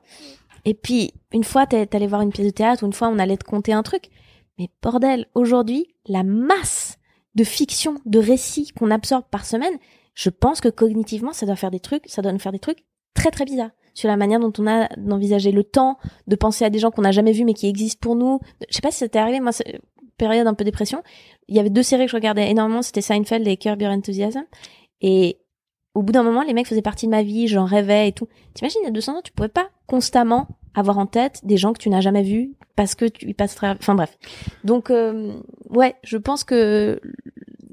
Et puis, une fois, t'es t'allais voir une pièce de théâtre, ou une fois, on allait te conter un truc. Mais bordel, aujourd'hui, la masse de fiction, de récits qu'on absorbe par semaine, je pense que cognitivement, ça doit faire des trucs, ça doit nous faire des trucs très très bizarres sur la manière dont on a d'envisager le temps, de penser à des gens qu'on n'a jamais vus mais qui existent pour nous. Je sais pas si ça t'est arrivé, moi, période un peu dépression. Il y avait deux séries que je regardais énormément, c'était Seinfeld et Curb Your Enthusiasm. Et au bout d'un moment, les mecs faisaient partie de ma vie, j'en rêvais et tout. T'imagines, il y a 200 ans, tu pouvais pas constamment avoir en tête des gens que tu n'as jamais vus parce que tu y passerais... Enfin bref. Donc, euh, ouais, je pense que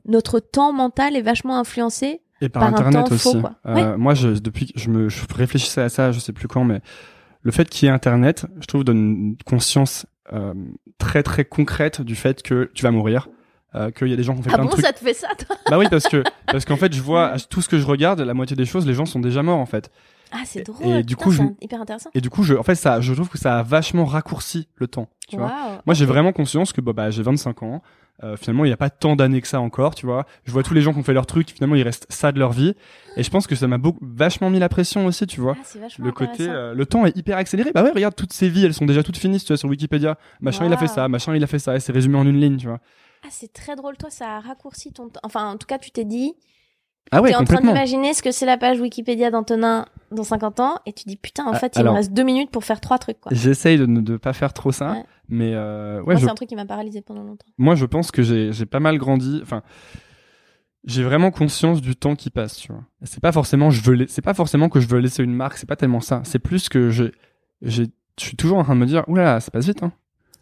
notre temps mental est vachement influencé. Et par, Par un Internet temps aussi. faux, quoi. Euh, Moi, je, depuis je me je réfléchissais à ça, je sais plus quand, mais le fait qu'il y ait Internet, je trouve, donne une conscience euh, très très concrète du fait que tu vas mourir. Euh, qu'il y a des gens qui ont fait Ah plein bon, de trucs ça te fait ça, toi? Bah oui, parce que parce qu'en fait, je vois tout ce que je regarde, la moitié des choses, les gens sont déjà morts en fait. Ah, c'est drôle. et du Putain, coup, je- hyper intéressant. Et du coup, je, en fait, ça, je trouve que ça a vachement raccourci le temps. Tu vois. Waouh. Moi, j'ai vraiment conscience que bah, bah, j'ai 25 ans. Euh, finalement, il n'y a pas tant d'années que ça encore, tu vois. Je vois tous les gens qui ont fait leur truc, finalement, il reste ça de leur vie. Et je pense que ça m'a beaucoup, vachement mis la pression aussi, tu vois. Ah, c'est vachement Le côté, euh, le temps est hyper accéléré. Bah ouais, regarde, toutes ces vies, elles sont déjà toutes finies, tu vois, sur Wikipédia. Machin, il a fait ça, machin, il a fait ça, et c'est résumé en une ligne, tu vois. Ah, c'est très drôle. Toi, ça a raccourci ton temps. Enfin, en tout cas, tu t'es dit, Ah ouais, t'es en train d'imaginer ce que c'est la page Wikipédia d'Antonin dans 50 ans, et tu dis, putain, en Ah, fait, il alors- me reste deux minutes pour faire trois trucs, quoi. J'essaye de ne de pas faire trop ça, Ouais. mais euh, ouais, Moi, je c'est un truc qui m'a paralysé pendant longtemps. moi je pense que j'ai pas mal grandi enfin j'ai vraiment conscience du temps qui passe tu vois c'est pas forcément je veux c'est pas forcément que je veux laisser une marque c'est pas tellement ça c'est plus que j'ai je suis toujours en train de me dire oulala ça passe vite hein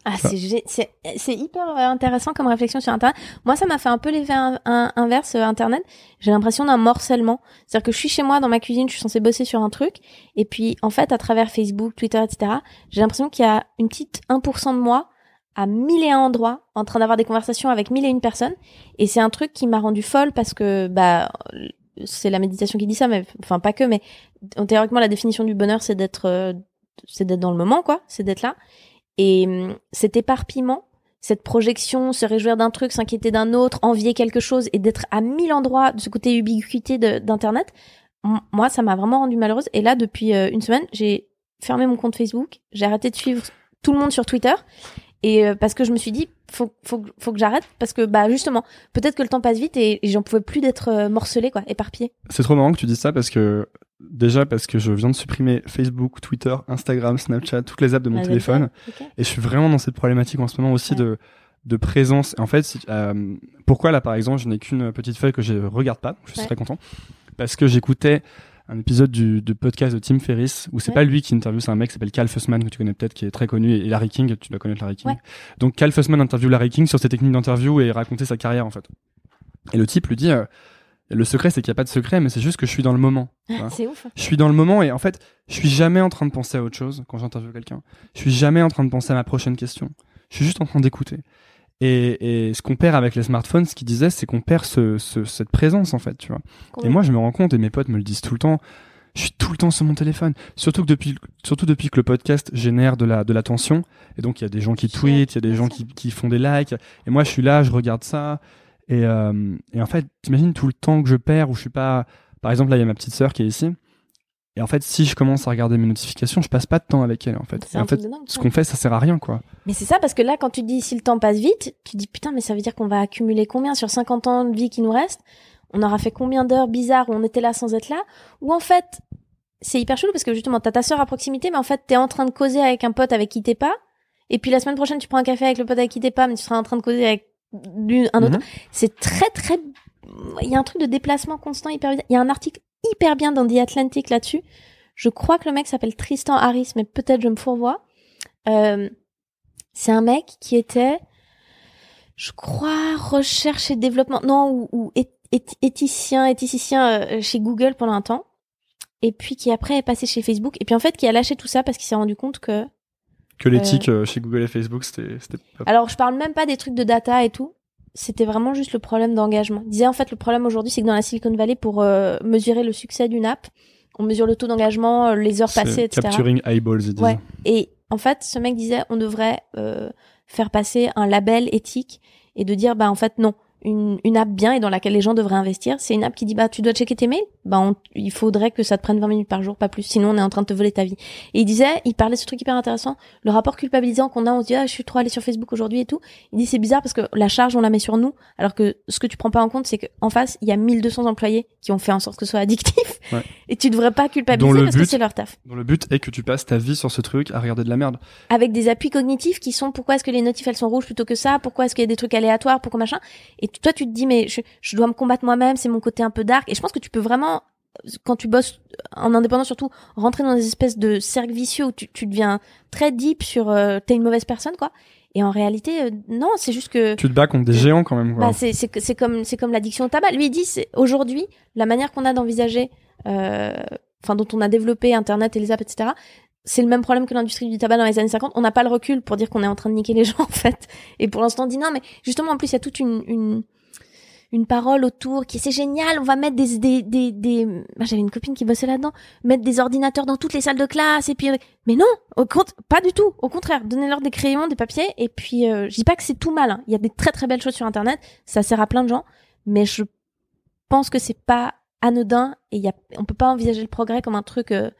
Ah, c'est hyper euh, intéressant comme réflexion sur Internet. Moi, ça m'a fait un peu l'effet in- in- inverse euh, Internet. J'ai l'impression d'un morcellement. C'est-à-dire que je suis chez moi dans ma cuisine, je suis censée bosser sur un truc, et puis en fait, à travers Facebook, Twitter, etc., j'ai l'impression qu'il y a une petite 1% de moi à mille et un endroits en train d'avoir des conversations avec mille et une personnes. Et c'est un truc qui m'a rendu folle parce que bah c'est la méditation qui dit ça, mais enfin pas que, mais théoriquement la définition du bonheur c'est d'être euh, c'est d'être dans le moment quoi, c'est d'être là. Et hum, cet éparpillement, cette projection, se réjouir d'un truc, s'inquiéter d'un autre, envier quelque chose et d'être à mille endroits de ce côté ubiquité d'internet, moi ça m'a vraiment rendue malheureuse. Et là depuis euh, une semaine, j'ai fermé mon compte Facebook, j'ai arrêté de suivre tout le monde sur Twitter et euh, parce que je me suis dit faut faut faut que j'arrête parce que bah justement peut-être que le temps passe vite et, et j'en pouvais plus d'être euh, morcelée quoi, éparpillée. c'est trop marrant que tu dises ça parce que déjà parce que je viens de supprimer Facebook Twitter Instagram Snapchat toutes les apps de mon Ouais, téléphone. Et je suis vraiment dans cette problématique en ce moment aussi Ouais. de de présence. En fait, euh, pourquoi là par exemple, je n'ai qu'une petite feuille que je regarde pas, je suis Ouais. très content? Parce que j'écoutais un épisode du, podcast de Tim Ferriss où c'est Ouais. pas lui qui interviewe, c'est un mec qui s'appelle Cal Fussman que tu connais peut-être, qui est très connu, et Larry King, tu dois connaître Larry King. Ouais. Donc Cal Fussman interviewe Larry King sur ses techniques d'interview et raconter sa carrière en fait. Et le type lui dit, euh, le secret c'est qu'il n'y a pas de secret, mais c'est juste que je suis dans le moment. C'est ouf. Je suis dans le moment et en fait, je suis jamais en train de penser à autre chose quand j'interviewe quelqu'un. Je suis jamais en train de penser à ma prochaine question. Je suis juste en train d'écouter. Et, et ce qu'on perd avec les smartphones, ce qu'il disait, c'est qu'on perd ce, ce- cette présence en fait, tu vois. Et moi, je me rends compte, et mes potes me le disent tout le temps, je suis tout le temps sur mon téléphone. Surtout que depuis, surtout depuis que le podcast génère de la, de l'attention. Et donc, il y a des gens qui tweetent, il y a des gens qui, qui font des likes. Et moi, je suis là, je regarde ça. Et, euh, et en fait, t'imagines tout le temps que je perds où je suis pas, par exemple, là, il y a ma petite sœur qui est ici. Et en fait, si je commence à regarder mes notifications, je passe pas de temps avec elle, en fait. Et en fait, dingue, ce qu'on fait, ça sert à rien, quoi. Mais c'est ça parce que là, quand tu dis si le temps passe vite, tu dis putain, mais ça veut dire qu'on va accumuler combien sur 50 ans de vie qui nous reste? On aura fait combien d'heures bizarres où on était là sans être là? Ou en fait, c'est hyper chelou parce que justement, t'as ta sœur à proximité, mais en fait, t'es en train de causer avec un pote avec qui t'es pas. Et puis la semaine prochaine, tu prends un café avec le pote avec qui t'es pas, mais tu seras en train de causer avec un autre. Mhm. C'est très très. Il y a un truc de déplacement constant hyper. Il y a un article hyper bien dans The Atlantic là-dessus. Je crois que le mec s'appelle Tristan Harris, mais peut-être je me fourvoie. Euh, c'est un mec qui était, je crois, recherche et développement, non, ou, ou éth- éth- éthicien, éthicien euh, chez Google pendant un temps. Et puis qui après est passé chez Facebook. Et puis en fait qui a lâché tout ça parce qu'il s'est rendu compte que Que l'éthique euh, chez Google et Facebook, c'était, c'était pas alors, je parle même pas des trucs de data et tout. C'était vraiment juste le problème d'engagement. Il disait en fait le problème aujourd'hui, c'est que dans la Silicon Valley, pour euh, mesurer le succès d'une app, on mesure le taux d'engagement, euh, les heures passées, etc. capturing eyeballs, ils. Ouais. Et en fait, ce mec disait, on devrait euh, faire passer un label éthique et de dire, bah en fait non, une, une app bien et dans laquelle les gens devraient investir, c'est une app qui dit, bah tu dois checker tes mails, bah on- il faudrait que ça te prenne 20 minutes par jour, pas plus, sinon on est en train de te voler ta vie. Et il disait, il parlait de ce truc hyper intéressant, le rapport culpabilisant qu'on a, on se dit, ah je suis trop allé sur Facebook aujourd'hui et tout. Il dit, c'est bizarre parce que la charge on la met sur nous, alors que ce que tu prends pas en compte, c'est qu'en face, il y a 1200 employés qui ont fait en sorte que ce soit addictif. Ouais. Et tu devrais pas culpabiliser parce que c'est leur taf Dont le but est que tu passes ta vie sur ce truc à regarder de la merde. avec des appuis cognitifs qui sont pourquoi est-ce que les notifs elles sont rouges plutôt que ça? Pourquoi est-ce qu'il y a des trucs aléatoires? Pourquoi machin? Et toi tu te dis mais je, je dois me combattre moi-même c'est mon côté un peu dark et je pense que tu peux vraiment quand tu bosses en indépendant surtout rentrer dans des espèces de cercles vicieux où tu, tu deviens très deep sur euh, t'es une mauvaise personne quoi et en réalité euh, non c'est juste que Tu te bats contre des géants quand même, quoi. bah, c'est c'est comme c'est comme l'addiction au tabac. Lui il dit c'est aujourd'hui la manière qu'on a d'envisager, euh, enfin dont on a développé Internet et les apps etc. C'est le même problème que l'industrie du tabac dans les années 50. On n'a pas le recul pour dire qu'on est en train de niquer les gens en fait. Et pour l'instant on dit non mais justement en plus il y a toute une une une parole autour qui est, c'est génial, on va mettre des des des, des... Bah, j'avais une copine qui bossait là-dedans, mettre des ordinateurs dans toutes les salles de classe et puis mais non, au compte pas du tout, au contraire, donnez-leur des crayons, des papiers et puis euh, je dis pas que c'est tout mal, hein. il y a des très très belles choses sur internet, ça sert à plein de gens, mais je pense que c'est pas anodin et il y a on peut pas envisager le progrès comme un truc euh,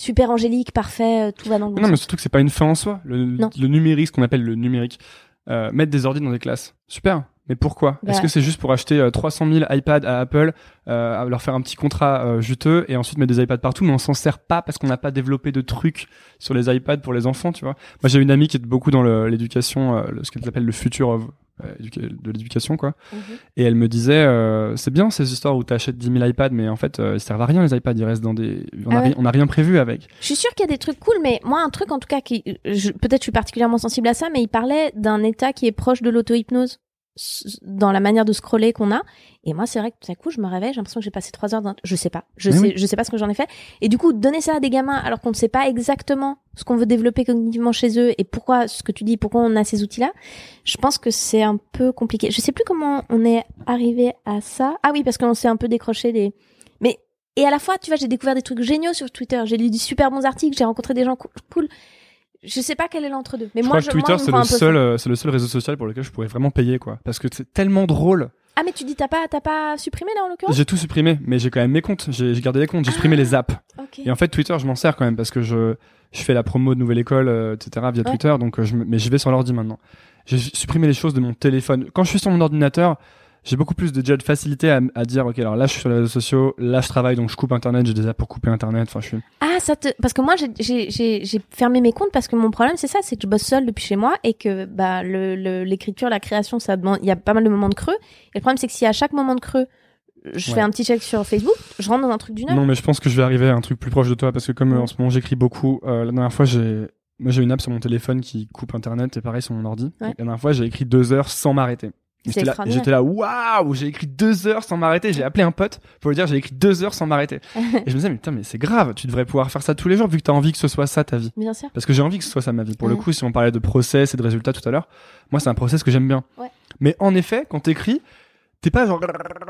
super angélique, parfait, euh, tout va dans le bon Non, mais surtout que c'est pas une fin en soi. Le, numérique, ce qu'on appelle le numérique, euh, mettre des ordi dans des classes, super. Mais pourquoi? Bah. Est-ce que c'est juste pour acheter euh, 300 000 iPads à Apple, euh, leur faire un petit contrat euh, juteux et ensuite mettre des iPads partout, mais on s'en sert pas parce qu'on n'a pas développé de trucs sur les iPads pour les enfants, tu vois? Moi, j'ai une amie qui est beaucoup dans l'éducation, euh, ce qu'elle appelle le futur euh, de l'éducation, quoi. Mhm. Et elle me disait, euh, c'est bien ces histoires où t'achètes 10 000 iPads, mais en fait, euh, ils servent à rien les iPads, ils restent dans des, on, a, Ah ouais. ri- rien prévu avec. Je suis sûre qu'il y a des trucs cool, mais moi, un truc en tout cas qui, je- peut-être je suis particulièrement sensible à ça, mais il parlait d'un état qui est proche de l'auto-hypnose dans la manière de scroller qu'on a. Et moi, c'est vrai que tout à coup, je me réveille, j'ai l'impression que j'ai passé trois heures dans, je sais pas, je Mais sais, oui. je sais pas ce que j'en ai fait. Et du coup, donner ça à des gamins alors qu'on ne sait pas exactement ce qu'on veut développer cognitivement chez eux et pourquoi, ce que tu dis, pourquoi on a ces outils-là, je pense que c'est un peu compliqué. Je sais plus comment on est arrivé à ça. Ah oui, parce qu'on s'est un peu décroché des, mais et à la fois, tu vois, j'ai découvert des trucs géniaux sur Twitter. J'ai lu des super bons articles, j'ai rencontré des gens cool. Je sais pas quel est l'entre-deux. Mais je moi, crois que Twitter, c'est le seul, euh, c'est le seul réseau social pour lequel je pourrais vraiment payer, quoi. Parce que c'est tellement drôle. Ah, mais tu dis, t'as pas, t'as pas supprimé là en l'occurrence? J'ai tout supprimé, mais j'ai quand même mes comptes. J'ai gardé les comptes, j'ai supprimé les apps. Et en fait, Twitter, je m'en sers quand même parce que je, je fais la promo de Nouvelle École, euh, etc. via Ouais. Twitter. Donc, euh, je, mais je vais sur l'ordi maintenant. J'ai supprimé les choses de mon téléphone. Quand je suis sur mon ordinateur, j'ai beaucoup plus de, déjà de facilité à, à dire, ok, alors là, je suis sur les réseaux sociaux, là, je travaille, donc je coupe Internet, j'ai des apps pour couper Internet. Enfin, je suis. Ah, ça te, parce que moi, j'ai- j'ai, j'ai, j'ai fermé mes comptes parce que mon problème, c'est ça, c'est que je bosse seule depuis chez moi et que, bah, le, l'écriture, la création, ça demande, il y a pas mal de moments de creux. Et le problème, c'est que si à chaque moment de creux, je Ouais. fais un petit check sur Facebook, je rentre dans un truc d'une heure. Non, mais je pense que je vais arriver à un truc plus proche de toi parce que comme euh, en ce moment j'écris beaucoup, euh, la dernière fois j'ai, moi j'ai une app sur mon téléphone qui coupe internet et pareil sur mon ordi. Ouais. La dernière fois j'ai écrit deux heures sans m'arrêter. J'étais là, j'étais là, waouh, j'ai écrit deux heures sans m'arrêter. J'ai appelé un pote pour lui dire j'ai écrit deux heures sans m'arrêter. et je me disais mais putain mais c'est grave, tu devrais pouvoir faire ça tous les jours vu que t'as envie que ce soit ça ta vie. Bien sûr. Parce que j'ai envie que ce soit ça ma vie. Pour le coup, si on parlait de process et de résultats tout à l'heure, moi c'est un process que j'aime bien. Ouais. Mais en effet, quand t'écris, t'es pas genre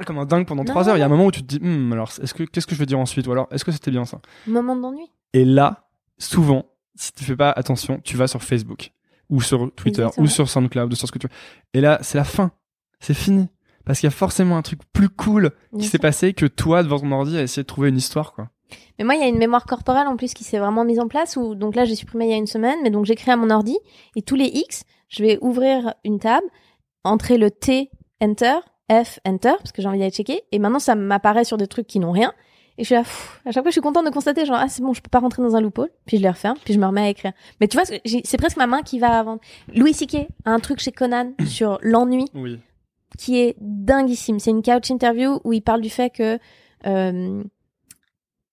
comme un dingue pendant Non, trois heures. Il y a un moment où tu te dis, Hum, alors est-ce que qu'est-ce que je vais dire ensuite? Ou alors est-ce que c'était bien ça? Moment d'ennui. Et là, souvent, si tu fais pas attention, tu vas sur Facebook ou sur Twitter Exactement. ou sur SoundCloud ou sur ce que tu veux. Et là, c'est la fin. C'est fini. Parce qu'il y a forcément un truc plus cool qui s'est passé que toi devant ton ordi à essayer de trouver une histoire, quoi. Mais moi, il y a une mémoire corporelle en plus qui s'est vraiment mise en place. Où, donc là, j'ai supprimé il y a une semaine, mais donc j'écris à mon ordi et tous les X, je vais ouvrir une table, entrer le T, Enter, F, Enter, parce que j'ai envie d'aller checker. Et maintenant, ça m'apparaît sur des trucs qui n'ont rien. Et je suis là, pff, à chaque fois, je suis contente de constater, genre, ah, c'est bon, je peux pas rentrer dans un loophole. Puis je les referme, puis je me remets à écrire. Mais tu vois, c'est- presque ma main qui va avant. Louis C.K. a un truc chez Conan sur l'ennui Oui. Qui est dinguissime. C'est une couch interview où il parle du fait que euh,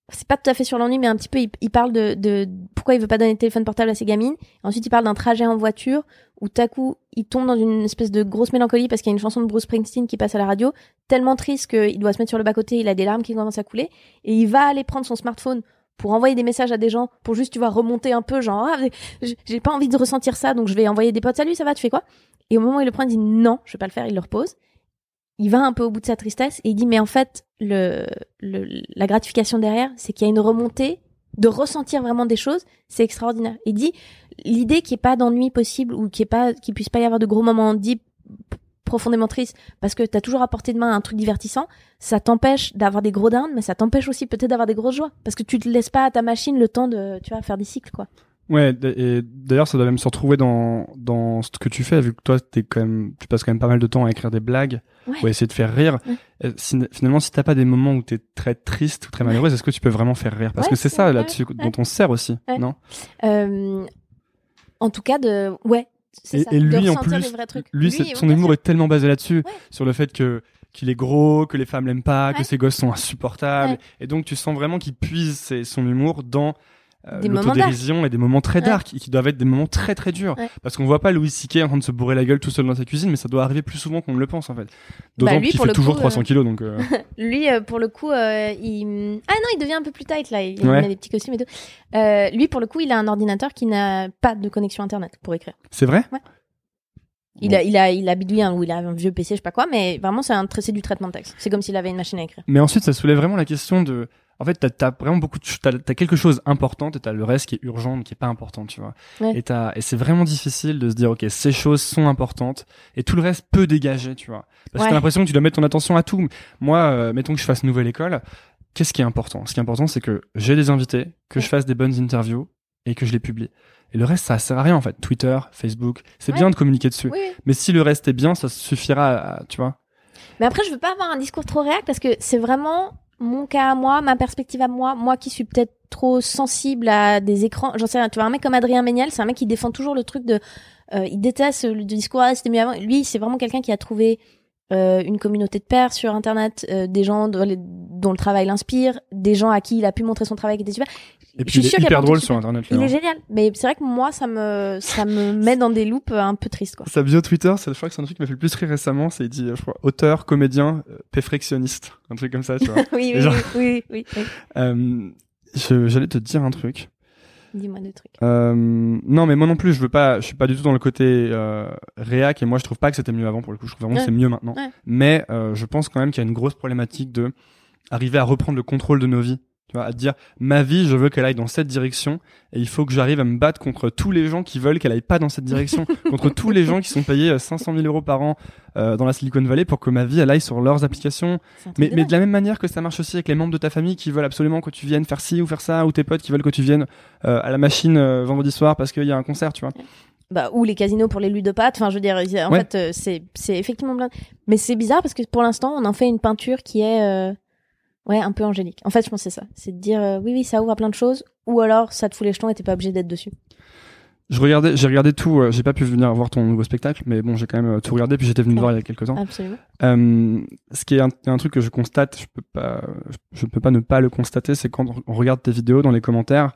c'est pas tout à fait sur l'ennui, mais un petit peu il, parle de, pourquoi il veut pas donner de téléphone portable à ses gamines. Ensuite, il parle d'un trajet en voiture où tout à coup il tombe dans une espèce de grosse mélancolie parce qu'il y a une chanson de Bruce Springsteen qui passe à la radio, tellement triste qu'il doit se mettre sur le bas côté, il a des larmes qui commencent à couler et il va aller prendre son smartphone pour envoyer des messages à des gens, pour juste tu vois remonter un peu, genre ah, j'ai pas envie de ressentir ça, donc je vais envoyer des potes. Salut, ça va, tu fais quoi? Et au moment où il le prend, il dit non, je vais pas le faire, il le repose. Il va un peu au bout de sa tristesse et il dit mais en fait le, le la gratification derrière c'est qu'il y a une remontée de ressentir vraiment des choses c'est extraordinaire. Il dit l'idée qu'il n'y ait pas d'ennui possible ou qu'il pas qu'il puisse pas y avoir de gros moments deep profondément tristes parce que t'as toujours à portée de main un truc divertissant ça t'empêche d'avoir des gros downs mais ça t'empêche aussi peut-être d'avoir des grosses joies parce que tu te laisses pas à ta machine le temps de tu vois faire des cycles quoi Ouais, et d'ailleurs, ça doit même se retrouver dans, dans ce que tu fais, vu que toi, t'es quand même, tu passes quand même pas mal de temps à écrire des blagues, Ouais. ou à essayer de faire rire. Ouais. Euh, si- finalement, si t'as pas des moments où t'es très triste ou très malheureuse, est-ce que tu peux vraiment faire rire? Parce que c'est ça là-dessus dont on se sert aussi, non? Euh, en tout cas de ouais et, ça et de lui, en ressentir plus, lui, c'est- son humour est tellement basé là-dessus, sur le fait que qu'il est gros, que les femmes l'aiment pas, que ses gosses sont insupportables, et donc tu sens vraiment qu'il puise ses- son humour dans l'autodérision et des moments très dark, qui doivent être des moments très très durs. Ouais. Parce qu'on voit pas Louis C.K. en train de se bourrer la gueule tout seul dans sa cuisine, mais ça doit arriver plus souvent qu'on ne le pense en fait. D'autant Bah, lui, qu'il pour fait le toujours coup, 300 euh, kilos, donc euh, Lui, euh, pour le coup, euh, il... Ah non, il devient un peu plus tight, là. Il, met des petits costumes et tout. Euh, lui, pour le coup, il a un ordinateur qui n'a pas de connexion Internet pour écrire. c'est vrai? Il, a, il, a, il a bidouillé un, ou il a un vieux PC, je sais pas quoi, mais vraiment, c'est un tr- c'est du traitement de texte. C'est comme s'il avait une machine à écrire. Mais ensuite, ça soulève vraiment la question de. En fait, t'as as vraiment beaucoup T'as as quelque chose important et t'as le reste qui est urgent mais qui est pas important, tu vois. Ouais. Et, t'as- et c'est vraiment difficile de se dire, ok, ces choses sont importantes et tout le reste peut dégager, tu vois. Parce que Ouais. t'as l'impression que tu dois mettre ton attention à tout. Moi, euh, mettons que je fasse nouvelle école, qu'est-ce qui est important? Ce qui est important, c'est que j'ai des invités, que je fasse des bonnes interviews et que je les publie. Et le reste, ça sert à rien en fait. Twitter, Facebook, c'est bien de communiquer dessus. Oui. Mais si le reste est bien, ça suffira, à- tu vois. Mais après, je veux pas avoir un discours trop réac parce que c'est vraiment mon cas à moi, ma perspective à moi, moi qui suis peut-être trop sensible à des écrans. J'en sais rien. Tu vois, un mec comme Adrien Méniel, c'est un mec qui défend toujours le truc de, euh, il déteste le discours, ah, c'était mieux. Lui, c'est vraiment quelqu'un qui a trouvé euh, une communauté de pairs sur Internet, euh, des gens dont, dont le travail l'inspire, des gens à qui il a pu montrer son travail qui était super. Et Je puis suis il est hyper drôle sur internet. Il est génial. Mais c'est vrai que moi, ça me, ça me met dans des loops un peu tristes, quoi. Sa bio Twitter, c'est, je crois que c'est un truc qui m'a fait le plus rire récemment, c'est il dit, euh, je crois, auteur, comédien, euh, perfectionniste. Un truc comme ça, tu vois. oui, oui, Genre- oui, oui, oui, euh, je- j'allais te dire un truc. Dis-moi deux trucs. Euh, non, mais moi non plus, je veux pas, je suis pas du tout dans le côté euh, réac et moi je trouve pas que c'était mieux avant pour le coup. Je trouve vraiment Ouais. que c'est mieux maintenant. Ouais. Mais euh, je pense quand même qu'il y a une grosse problématique de arriver à reprendre le contrôle de nos vies. Tu vois, à te dire ma vie, je veux qu'elle aille dans cette direction et il faut que j'arrive à me battre contre tous les gens qui veulent qu'elle aille pas dans cette direction, contre tous les gens qui sont payés euh, 500 000 euros par an euh, dans la Silicon Valley pour que ma vie elle aille sur leurs applications. Mais, de mais de la même manière que ça marche aussi avec les membres de ta famille qui veulent absolument que tu viennes faire ci ou faire ça, ou tes potes qui veulent que tu viennes euh, à la machine euh, vendredi soir parce qu'il y a un concert, tu vois. bah, ou les casinos pour les ludopathes. Enfin, je veux dire, en Ouais. fait, euh, c'est c'est effectivement blindé. Mais c'est bizarre parce que pour l'instant, on en fait une peinture qui est euh, ouais un peu angélique. En fait, je pense c'est ça. C'est de dire euh, oui, oui, ça ouvre à plein de choses, ou alors ça te fout les jetons et t'es pas obligé d'être dessus. Je regardais, j'ai regardé tout. euh, j'ai pas pu venir voir ton nouveau spectacle, mais bon, j'ai quand même euh, tout regardé. Puis j'étais venu te voir il y a quelques temps. Absolument. Ce qui est un, un truc que je constate, je peux pas, je peux pas ne pas le constater, c'est quand on regarde tes vidéos dans les commentaires,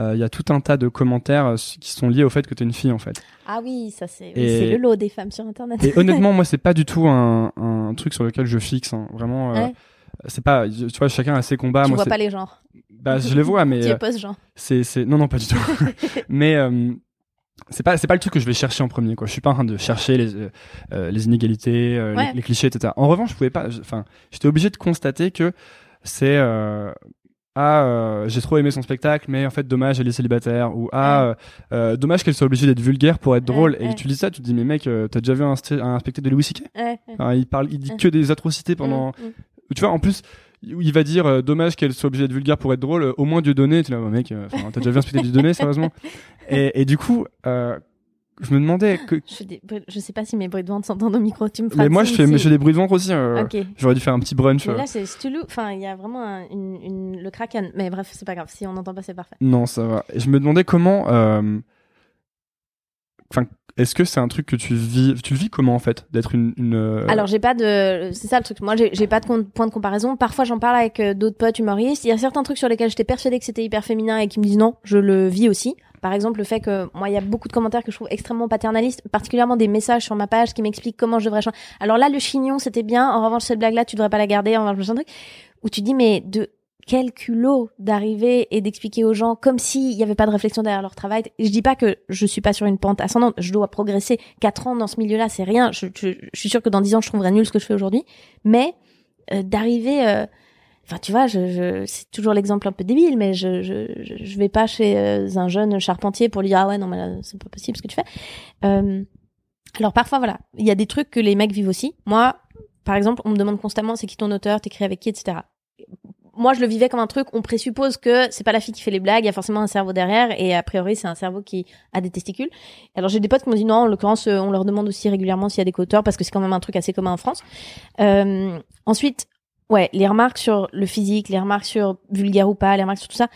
euh, il y a tout un tas de commentaires euh, qui sont liés au fait que t'es une fille en fait. Ah oui, ça c'est le lot des femmes sur Internet. Et honnêtement, moi, c'est pas du tout un, un truc sur lequel je fixe. hein. Vraiment, euh, Ouais. C'est pas. Tu vois, chacun a ses combats. tu moi, vois pas les genres. bah, je les vois, mais euh, c'est, c'est, non, non, pas du tout. mais euh, c'est pas, c'est pas le truc que je vais chercher en premier. Quoi. Je suis pas en train de chercher les, euh, euh, les inégalités, Ouais. les, les clichés, etc. En revanche, je pouvais pas. Enfin, j'étais obligé de constater que c'est. Ah, euh, j'ai trop aimé son spectacle, mais en fait, dommage, elle est célibataire. Ou ah, euh, dommage qu'elle soit obligée d'être vulgaire pour être Ouais, drôle. Et ouais. tu dis ça, tu te dis, mais mec, euh, t'as déjà vu un, un spectacle de Louis C.K. Enfin, il parle, il dit que des atrocités pendant. Tu vois, en plus, il va dire euh, dommage qu'elle soit obligée d'être vulgaire pour être drôle. euh, Au moins Dieu donné. Tu là, mec, euh, t'as déjà vu un spectacle Dieu donné, sérieusement et, et du coup, euh, je me demandais que. Je, des sais pas si mes bruits de ventre s'entendent au micro. Tu me Mais moi, je fais, je fais des bruits de ventre aussi. J'aurais dû faire un petit brunch. Mais là, c'est Stulu. Enfin, il y a vraiment un- une, une- le kraken. Mais bref, c'est pas grave. Si on n'entend pas, c'est parfait. Non, ça va. Et je me demandais comment. Enfin, est-ce que c'est un truc que tu vis Tu le vis comment en fait D'être une. une euh, Alors, j'ai pas de. C'est ça le truc. Moi, j'ai pas de point de comparaison. Parfois, j'en parle avec euh, d'autres potes humoristes. Il y a certains trucs sur lesquels j'étais persuadée que c'était hyper féminin et qui me disent non, je le vis aussi. Par exemple, le fait que moi, il y a beaucoup de commentaires que je trouve extrêmement paternalistes, particulièrement des messages sur ma page qui m'expliquent comment je devrais changer. Alors là, le chignon, c'était bien. En revanche, cette blague-là, tu devrais pas la garder. En revanche, machin truc. Où tu dis, mais de quel culot d'arriver et d'expliquer aux gens comme s'il y avait pas de réflexion derrière leur travail. Je dis pas que je suis pas sur une pente ascendante. Je dois progresser. Quatre ans dans ce milieu-là, c'est rien. Je, je, je suis sûre que dans dix ans, je trouverai nul ce que je fais aujourd'hui. Mais euh, d'arriver, euh, enfin, tu vois, je, je, c'est toujours l'exemple un peu débile, mais je, je, je, vais pas chez euh, un jeune charpentier pour lui dire ah ouais non mais là, c'est pas possible ce que tu fais. Euh, alors parfois voilà, il y a des trucs que les mecs vivent aussi. Moi, par exemple, on me demande constamment c'est qui ton auteur, t'écris avec qui, etc. Moi, je le vivais comme un truc. On présuppose que c'est pas la fille qui fait les blagues, il y a forcément un cerveau derrière, et a priori, c'est un cerveau qui a des testicules. Alors, j'ai des potes qui m'ont dit non. En l'occurrence, euh, on leur demande aussi régulièrement s'il y a des co-auteurs parce que c'est quand même un truc assez commun en France. Euh, ensuite, ouais, les remarques sur le physique, les remarques sur vulgaire ou pas, les remarques sur tout ça.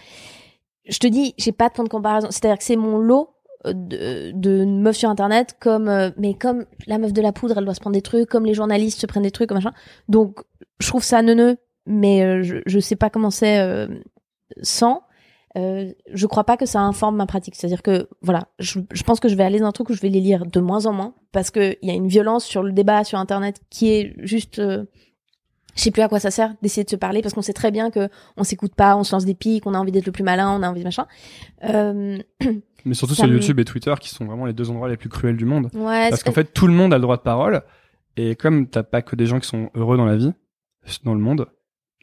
Je te dis, j'ai pas de point de comparaison. C'est-à-dire que c'est mon lot euh, de, de meufs sur internet comme euh, mais comme la meuf de la poudre elle doit se prendre des trucs comme les journalistes se prennent des trucs comme machin donc je trouve ça neuneux mais euh, je, je sais pas comment c'est euh, sans euh, je crois pas que ça informe ma pratique c'est à dire que voilà je, je pense que je vais aller dans un truc où je vais les lire de moins en moins parce que il y a une violence sur le débat sur internet qui est juste euh, je sais plus à quoi ça sert d'essayer de se parler parce qu'on sait très bien que on s'écoute pas, on se lance des pics, on a envie d'être le plus malin, on a envie de machin. Euh, Mais surtout ça sur me- YouTube et Twitter, qui sont vraiment les deux endroits les plus cruels du monde. ouais, Parce qu'en fait, tout le monde a le droit de parole. Et comme t'as pas que des gens qui sont heureux dans la vie, dans le monde,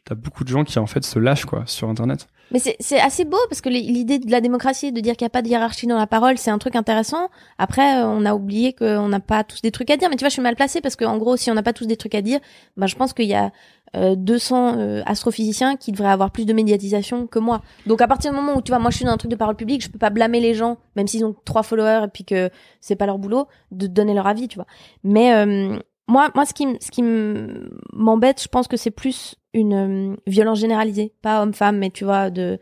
t'as beaucoup de gens qui en fait se lâchent quoi sur Internet. Mais c'est assez beau parce que li- l'idée de la démocratie, de dire qu'il n'y a pas de hiérarchie dans la parole, c'est un truc intéressant. Après, on a oublié qu'on n'a pas tous des trucs à dire. Mais tu vois, je suis mal placée parce que en gros, si on n'a pas tous des trucs à dire, bah, je pense qu'il y a euh, 200 euh, astrophysiciens qui devraient avoir plus de médiatisation que moi. Donc à partir du moment où tu vois, moi je suis dans un truc de parole publique, je peux pas blâmer les gens, même s'ils ont trois followers et puis que c'est pas leur boulot, de donner leur avis, tu vois. Mais euh, moi, moi, ce qui, ce qui m'embête, je pense que c'est plus une euh, violence généralisée, pas homme-femme, mais tu vois, de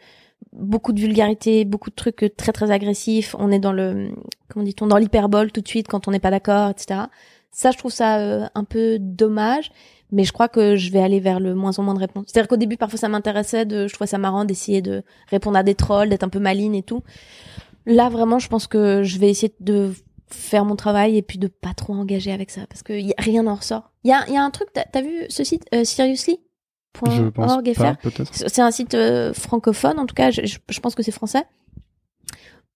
beaucoup de vulgarité, beaucoup de trucs euh, très très agressifs. On est dans le, comment dit-on, dans l'hyperbole tout de suite quand on n'est pas d'accord, etc. Ça, je trouve ça euh, un peu dommage, mais je crois que je vais aller vers le moins en moins de réponses. C'est-à-dire qu'au début, parfois, ça m'intéressait, de, je trouvais ça marrant d'essayer de répondre à des trolls, d'être un peu maline et tout. Là, vraiment, je pense que je vais essayer de faire mon travail et puis de pas trop engager avec ça parce que y a, rien n'en ressort. Il y a, y a un truc, t'as as vu ce site euh, Seriously? C'est un site euh, francophone, en tout cas, je, je- je pense que c'est français,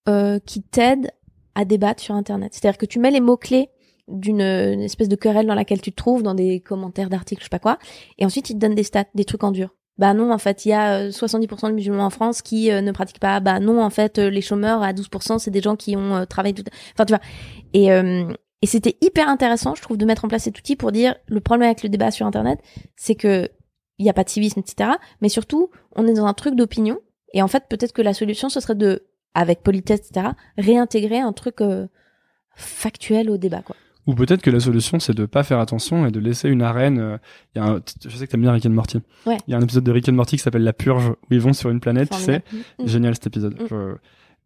euh, qui t'aide à débattre sur Internet. C'est-à-dire que tu mets les mots-clés d'une une espèce de querelle dans laquelle tu te trouves, dans des commentaires d'articles, je sais pas quoi, et ensuite ils te donnent des stats, des trucs en dur. Bah non, en fait, il y a euh, 70% de musulmans en France qui euh, ne pratiquent pas. Bah non, en fait, euh, les chômeurs à 12%, c'est des gens qui ont euh, travaillé tout. Enfin, tu vois. Et euh, et c'était hyper intéressant, je trouve, de mettre en place cet outil pour dire le problème avec le débat sur Internet, c'est que il n'y a pas de civisme, etc. Mais surtout, on est dans un truc d'opinion. Et en fait, peut-être que la solution, ce serait de, avec politesse, etc., réintégrer un truc euh, factuel au débat, quoi. Ou peut-être que la solution, c'est de pas faire attention et de laisser une arène. euh, Il y a un, je sais que t'aimes bien Rick and Morty. Ouais. Il y a un épisode de Rick and Morty qui s'appelle La Purge, où ils vont sur une planète, tu sais. Formidable. Mm. Génial cet épisode. Mm. Je-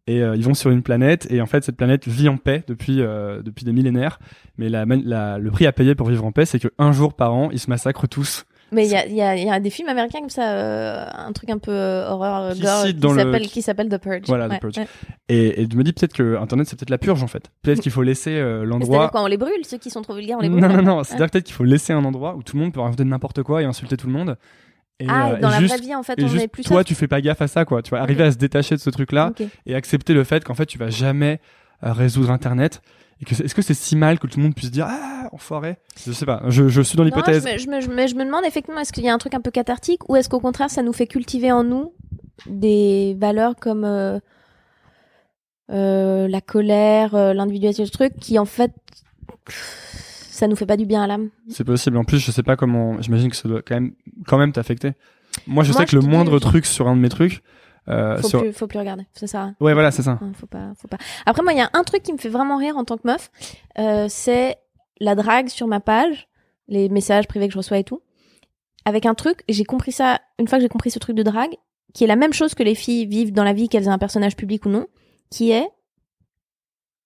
et euh, ils vont sur une planète et en fait cette planète vit en paix depuis euh, depuis des millénaires mais la, la, le prix à payer pour vivre en paix c'est que un jour par an ils se massacrent tous Mais il y a, y, a, y a des films américains comme ça, euh, un truc un peu euh, horreur Qui gore qui le- s'appelle qui s'appelle The Purge. Voilà, The Purge. ouais. et, et je me dis peut-être que internet c'est peut-être la purge en fait peut-être qu'il faut laisser euh, l'endroit C'est-à-dire quoi On les brûle Ceux qui sont trop vulgaires, on les brûle non non non c'est à dire peut-être qu'il faut laisser un endroit où tout le monde peut raconter n'importe quoi et insulter tout le monde et, Ah, dans et la juste vraie vie, en fait, on est plus toi soft. tu fais pas gaffe à ça quoi tu vois arriver à se détacher de ce truc là Ok. et accepter le fait qu'en fait tu vas jamais résoudre internet et que c'est- est-ce que c'est si mal que tout le monde puisse dire ah enfoiré? Je sais pas je, je suis dans l'hypothèse. je je, me, je, demande effectivement est-ce qu'il y a un truc un peu cathartique ou est-ce qu'au contraire ça nous fait cultiver en nous des valeurs comme euh, euh, la colère, euh, l'individualité, le truc qui en fait ça nous fait pas du bien à l'âme? c'est possible. En plus je sais pas comment j'imagine que ça doit quand même quand même t'affecter. Moi je Moi, sais que le moindre truc sur un de mes trucs euh, Faut sur... plus, faut plus regarder. Ça sert à rien. ouais voilà c'est ça Ouais, faut pas, faut pas. Après moi il y a un truc qui me fait vraiment rire en tant que meuf, euh, c'est la drague sur ma page, les messages privés que je reçois et tout, avec un truc. J'ai compris ça une fois que j'ai compris ce truc de drague, qui est la même chose que les filles vivent dans la vie qu'elles aient un personnage public ou non, qui est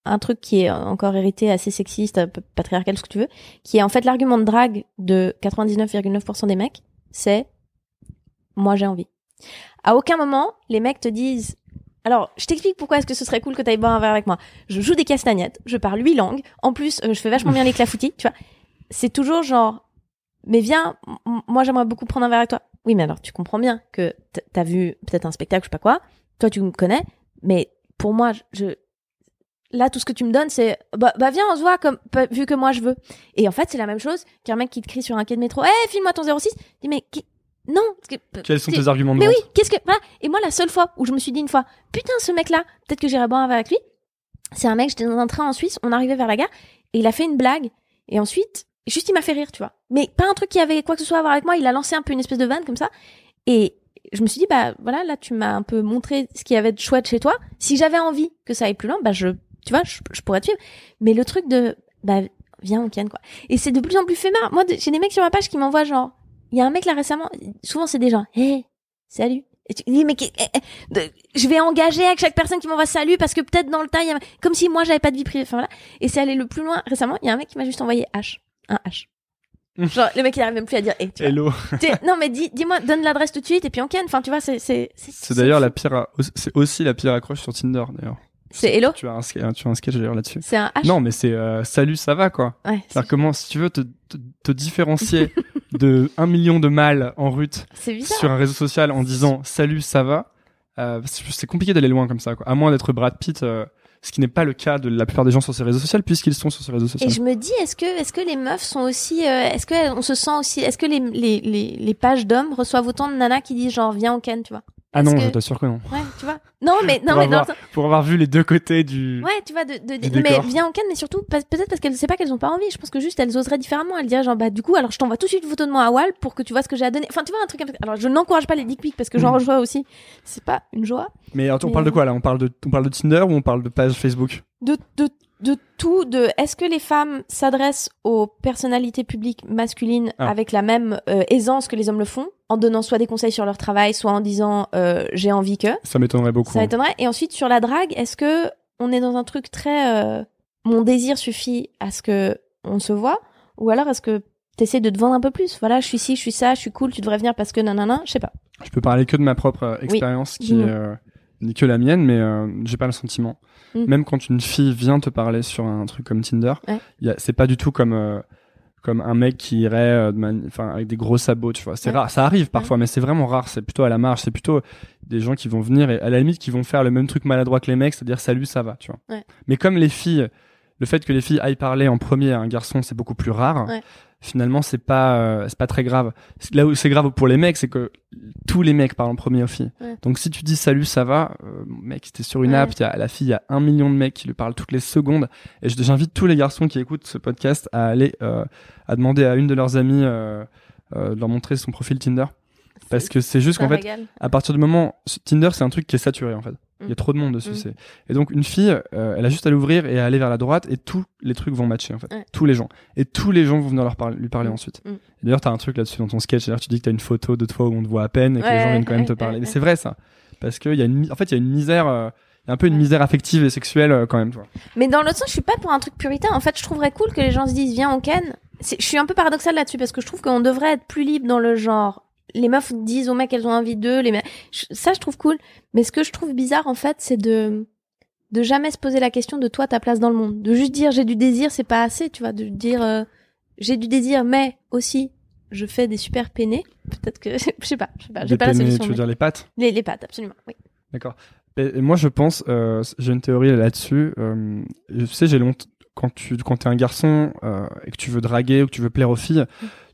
un truc qui est encore hérité assez sexiste, patriarcal, ce que tu veux, qui est en fait l'argument de drague de 99,9% des mecs, c'est moi j'ai envie. À aucun moment, les mecs te disent alors, je t'explique pourquoi est-ce que ce serait cool que tu ailles boire un verre avec moi. Je joue des castagnettes, je parle huit langues, en plus, euh, je fais vachement bien les clafoutis, tu vois. C'est toujours genre, mais viens, moi j'aimerais beaucoup prendre un verre avec toi. Oui, mais alors tu comprends bien que t'as vu peut-être un spectacle, je sais pas quoi, toi tu me connais, mais pour moi, je-. Là, tout ce que tu me donnes, c'est bah, bah viens, on se voit comme vu que moi je veux. Et en fait, c'est la même chose qu'un mec qui te crie sur un quai de métro, hé, file-moi ton 06. Dis mais qui- non, que quels sont tes arguments de mais vente oui, qu'est-ce que voilà. Et moi, la seule fois où je me suis dit une fois, putain, ce mec-là, peut-être que j'irai boire un verre avec lui. C'est un mec, j'étais dans un train en Suisse, on arrivait vers la gare et il a fait une blague. Et ensuite, juste il m'a fait rire, tu vois. Mais pas un truc qui avait quoi que ce soit à voir avec moi. Il a lancé un peu une espèce de vanne comme ça. Et je me suis dit, bah voilà, là, tu m'as un peu montré ce qu'il y avait de chouette chez toi. Si j'avais envie que ça aille plus loin, bah je, tu vois, je, je pourrais te suivre. Mais le truc de, bah viens, on ken quoi. Et c'est de plus en plus fait marre. Moi, j'ai des mecs sur ma page qui m'envoient genre, il y a un mec là récemment, souvent c'est des gens, hé, salut. Et tu dis, mais eh, eh, je vais engager avec chaque personne qui m'envoie salut parce que peut-être dans le tas, il y a- comme si moi j'avais pas de vie privée. Enfin voilà. Et c'est allé le plus loin récemment. Il y a un mec qui m'a juste envoyé H. Un H. Genre, le mec il arrive même plus à dire eh, tu vois. hello non mais dis, dis-moi, donne l'adresse tout de suite et puis on ken. Enfin tu vois, c'est, c'est, c'est d'ailleurs la pire c'est aussi la pire accroche sur Tinder d'ailleurs C'est hello? tu as un, ske- tu as un sketch d'ailleurs là-dessus C'est un H? non mais c'est euh, salut ça va quoi? Ouais. c'est- C'est-à-dire comment, si tu veux te, te, te différencier de un million de mâles en rut sur un réseau social en disant salut, ça va, euh, c'est c'est compliqué d'aller loin comme ça, quoi. À moins d'être Brad Pitt, euh, ce qui n'est pas le cas de la plupart des gens sur ces réseaux sociaux, puisqu'ils sont sur ces réseaux sociaux. Et je me dis, est-ce que, est-ce que les meufs sont aussi, euh, est-ce que on se sent aussi, est-ce que les, les, les, les pages d'hommes reçoivent autant de nanas qui disent genre viens on ken, tu vois? Ah non, est-ce je que- t'assure que non. Ouais, tu vois. Non mais non pour, mais dans avoir, pour avoir vu les deux côtés du. Ouais, tu vois, de, de, Du de- mais viens en canne, mais surtout peut-être parce qu'elles ne savent pas qu'elles ont pas envie. Je pense que juste elles oseraient différemment. Elles diraient genre bah du coup alors je t'envoie tout de suite une photo de moi à Wall pour que tu vois ce que j'ai à donner. Enfin tu vois un truc. Alors je n'encourage pas les dick pics parce que j'en Mhm. reçois aussi. C'est pas une joie. Mais attends, on Mais, parle de euh, quoi là? On parle de, on parle de Tinder ou on parle de page Facebook? De de de tout. De est-ce que les femmes s'adressent aux personnalités publiques masculines Ah. avec la même euh, aisance que les hommes le font, en donnant soit des conseils sur leur travail, soit en disant euh, j'ai envie que? Ça m'étonnerait beaucoup. Ça m'étonnerait. Et ensuite, sur la drague, est-ce que on est dans un truc très euh, mon désir suffit à ce que on se voit? Ou alors est-ce que t'essaies de te vendre un peu plus? Voilà, je suis ci, je suis ça, je suis cool, tu devrais venir parce que nanana, je sais pas. Je peux parler que de ma propre expérience qui. Que la mienne, mais euh, j'ai pas le sentiment. Mm. Même quand une fille vient te parler sur un truc comme Tinder, Ouais. c'est pas du tout comme euh, comme un mec qui irait euh, de avec des gros sabots, tu vois. C'est Ouais. rare, ça arrive parfois, mais c'est vraiment rare. C'est plutôt à la marge. C'est plutôt des gens qui vont venir et à la limite qui vont faire le même truc maladroit que les mecs, c'est-à-dire salut, ça va, tu vois. Mais comme les filles, le fait que les filles aillent parler en premier à un garçon, c'est beaucoup plus rare. Finalement, c'est pas euh, c'est pas très grave. Là où c'est grave pour les mecs, c'est que tous les mecs parlent en premier aux filles. Ouais. Donc si tu dis salut, ça va, euh, mec, t'es sur une Ouais. app, y a la fille, il y a un million de mecs qui lui parlent toutes les secondes. Et j'invite tous les garçons qui écoutent ce podcast à aller euh, à demander à une de leurs amies euh, euh, de leur montrer son profil Tinder. Parce que c'est juste qu'en fait, à partir du moment, Tinder c'est un truc qui est saturé en fait. Il y Mm. a trop de monde dessus. Mm. c'est- Et donc une fille, euh, elle a juste à l'ouvrir et à aller vers la droite et tous les trucs vont matcher en fait. Ouais. Tous les gens. Et tous les gens vont venir leur parler, lui parler Mm. ensuite. Mm. D'ailleurs, t'as un truc là-dessus dans ton sketch. D'ailleurs, tu dis que t'as une photo de toi où on te voit à peine et que les gens viennent quand même ouais, te parler. c'est vrai ça. Parce qu'il y a une, en fait, il y a une misère, euh, y a un peu une misère affective et sexuelle euh, quand même. Mais dans l'autre sens, je suis pas pour un truc puritain. En fait, je trouverais cool que les gens se disent viens on ken. Je suis un peu paradoxale là-dessus parce que je trouve qu'on devrait être plus libre dans le genre. Les meufs disent aux mecs qu'elles ont envie d'eux. Les mecs, ça je trouve cool. Mais ce que je trouve bizarre en fait, c'est de de jamais se poser la question de toi ta place dans le monde. De juste dire j'ai du désir, c'est pas assez, tu vois. De dire euh, j'ai du désir, mais aussi je fais des super peinés. Peut-être que je sais pas, je sais pas, j'ai pas la solution. tu veux mais- dire les pattes? Les les pattes, absolument. Oui. D'accord. Moi, je pense, euh, j'ai une théorie là-dessus. Euh, je sais, j'ai longtemps quand tu quand t'es un garçon euh, et que tu veux draguer ou que tu veux plaire aux filles,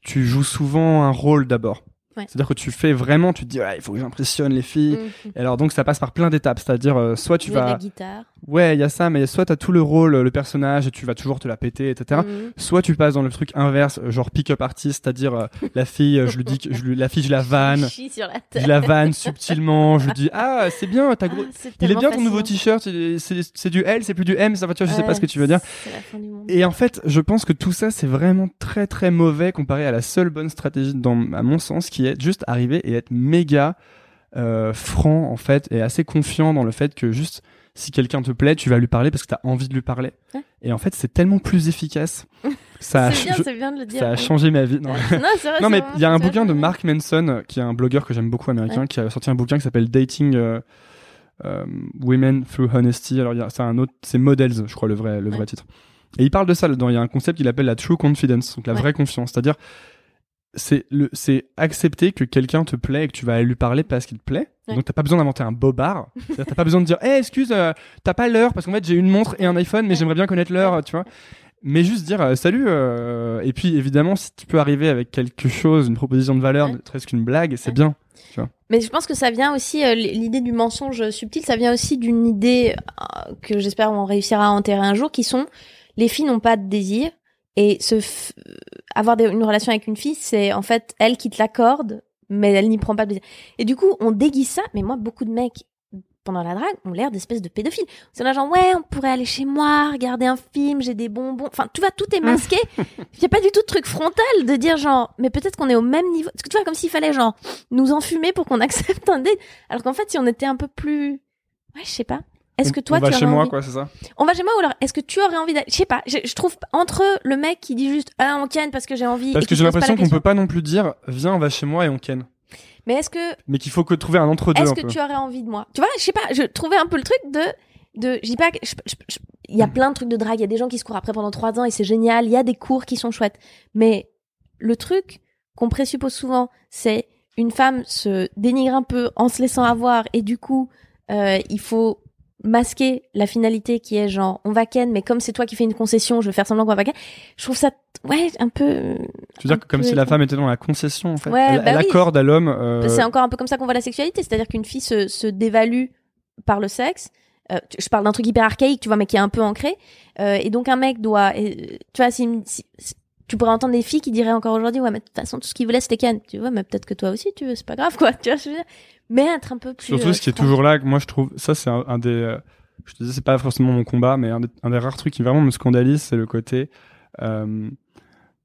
tu joues souvent un rôle d'abord. Ouais. C'est-à-dire que tu fais vraiment, tu te dis, ouais, il faut que j'impressionne les filles. Mhm. Et alors donc ça passe par plein d'étapes, c'est-à-dire euh, soit tu Jouer vas, la guitare. ouais, il y a ça, mais soit t'as tout le rôle, le personnage, et tu vas toujours te la péter, etc. Mhm. Soit tu passes dans le truc inverse, euh, genre pick-up artist, c'est-à-dire euh, la fille, je lui dis, que, je lui, la fille, je la vanne, Chie sur la je la vanne subtilement, je lui dis, ah c'est bien, t'as gros, Ah, il est bien ton nouveau t-shirt, c'est du L, c'est plus du M, ça va, tu vois, je sais pas ce que tu veux dire. C'est la fin du monde. Et en fait, je pense que tout ça, c'est vraiment très très mauvais comparé à la seule bonne stratégie, dans, à mon sens, qui est juste arriver et être méga euh, franc, en fait, et assez confiant dans le fait que juste, si quelqu'un te plaît, tu vas lui parler parce que t'as envie de lui parler. Ouais. Et en fait, c'est tellement plus efficace. ça, a, C'est bien, je- c'est bien de le dire. ça a Ouais. changé ma vie. Non, non, c'est vrai, non c'est mais il y a un bouquin de Mark Manson, euh, qui est un blogueur que j'aime beaucoup américain, Ouais. qui a sorti un bouquin qui s'appelle Dating euh, euh, Women Through Honesty. Alors il y a- c'est un autre, c'est Models, je crois le vrai, le vrai titre. Et il parle de ça. Il y a un concept qu'il appelle la true confidence, donc la vraie confiance. C'est-à-dire, c'est le, c'est accepter que quelqu'un te plaît et que tu vas aller lui parler parce qu'il te plaît. Ouais. Donc t'as pas besoin d'inventer un bobard. T'as pas besoin de dire, hey, excuse, euh, t'as pas l'heure parce qu'en fait j'ai une montre et un iPhone, mais Ouais. j'aimerais bien connaître l'heure, tu vois. Mais juste dire euh, salut. euh, et puis évidemment, si tu peux arriver avec quelque chose, une proposition de valeur, ne serait-ce qu'une blague, c'est bien. Mais je pense que ça vient aussi, l'idée du mensonge subtil, ça vient aussi d'une idée que j'espère on réussira à enterrer un jour, qui sont les filles n'ont pas de désir et se f- avoir des- une relation avec une fille, c'est en fait elle qui te l'accorde, mais elle n'y prend pas de plaisir. Et du coup, on déguise ça. Mais moi, beaucoup de mecs pendant la drague ont l'air d'espèces de pédophiles. C'est là genre ouais, on pourrait aller chez moi, regarder un film, j'ai des bonbons. Enfin, tu vois, tout est masqué. Il y a pas du tout de truc frontal de dire genre, mais peut-être qu'on est au même niveau. Parce que tu vois, comme s'il fallait genre nous enfumer pour qu'on accepte un date. Alors qu'en fait, si on était un peu plus, ouais, je sais pas. Est-ce que toi, on va tu chez moi, envie... quoi, c'est ça? On va chez moi ou alors est-ce que tu aurais envie d'aller Je sais pas. Je, je trouve entre le mec qui dit juste ah on ken parce que j'ai envie. Parce et que j'ai l'impression qu'on peut pas non plus dire, viens, on va chez moi et on ken. Mais est-ce que Mais qu'il faut que trouver un entre deux. est-ce que peu. tu aurais envie de moi? Tu vois, je sais pas. Je trouvais un peu le truc de de. Je dis pas. Il y a plein de trucs de drague. Il y a des gens qui se courent après pendant trois ans et c'est génial. Il y a des cours qui sont chouettes. Mais le truc qu'on présuppose souvent, c'est une femme se dénigre un peu en se laissant avoir et du coup, euh, il faut masquer la finalité qui est genre on va ken mais comme c'est toi qui fais une concession je vais faire semblant qu'on va ken je trouve ça ouais un peu Tu veux dire que comme si la femme était dans la concession, en fait. Ouais, elle, bah elle oui. accorde à l'homme. euh, C'est encore un peu comme ça qu'on voit la sexualité, c'est-à-dire qu'une fille se, se dévalue par le sexe. Euh, je parle d'un truc hyper archaïque, tu vois, mais qui est un peu ancré. Euh, et donc un mec doit, tu vois, si, si- si- tu pourrais entendre des filles qui diraient encore aujourd'hui, ouais, mais de toute façon tout ce qu'ils voulaient c'était Ken. Tu vois, mais peut-être que toi aussi tu veux, c'est pas grave quoi. Tu vois, je veux dire. Mais être un peu plus. Surtout, euh, ce qui est toujours là, moi je trouve, ça c'est un, un des, euh, je te disais, c'est pas forcément mon combat, mais un des, un des rares trucs qui vraiment me scandalise, c'est le côté, euh,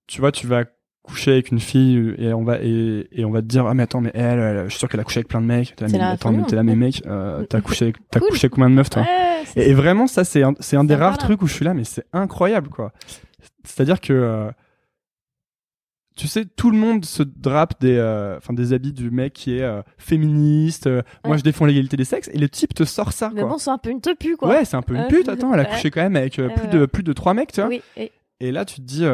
tu vois, tu vas coucher avec une fille et on va et, et on va te dire ah mais attends mais elle, elle, je suis sûr qu'elle a couché avec plein de mecs t'es là, attends mais t'es là mais mec t'as couché avec- t'as Cool. couché avec combien de meufs toi Ouais, et, et vraiment ça c'est un, c'est un des rares trucs où je suis là mais c'est incroyable quoi c'est à dire que tu sais, tout le monde se drape des, euh, enfin, des habits du mec qui est euh, féministe. euh, Moi, je défends l'égalité des sexes. Et le type te sort ça, Mais quoi. bon, c'est un peu une tepu quoi. ouais, c'est un peu une pute. Attends, elle a couché quand même avec plus de plus de trois mecs, tu vois. Oui. et- Et là, tu te dis,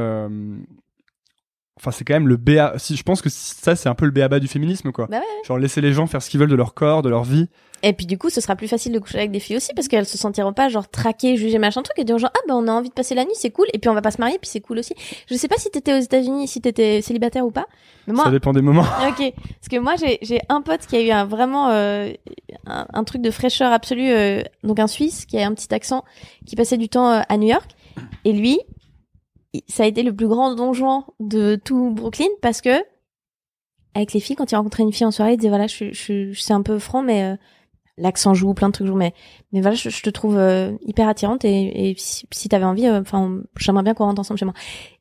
enfin, c'est quand même le BA. Si je pense que ça, c'est un peu le BABA du féminisme, quoi. Bah ouais. Genre laisser les gens faire ce qu'ils veulent de leur corps, de leur vie. Et puis du coup, ce sera plus facile de coucher avec des filles aussi parce qu'elles se sentiront pas genre traquées, jugées, machin truc et dire genre ah ben on a envie de passer la nuit, c'est cool et puis on va pas se marier puis c'est cool aussi. Je sais pas si t'étais aux États-Unis, si t'étais célibataire ou pas, mais moi Ça dépend des moments. Ok, parce que moi j'ai j'ai un pote qui a eu un vraiment euh, un, un truc de fraîcheur absolue, euh, donc un Suisse qui a un petit accent, qui passait du temps euh, à New York, et lui, ça a été le plus grand donjon de tout Brooklyn parce que avec les filles, quand il rencontrait une fille en soirée, il disait voilà, je, je, suis un peu franc, mais euh, l'accent joue, plein de trucs jouent, mais mais voilà, je, te trouve euh, hyper attirante et, et si, si t'avais envie, euh, enfin, j'aimerais bien qu'on rentre ensemble chez moi.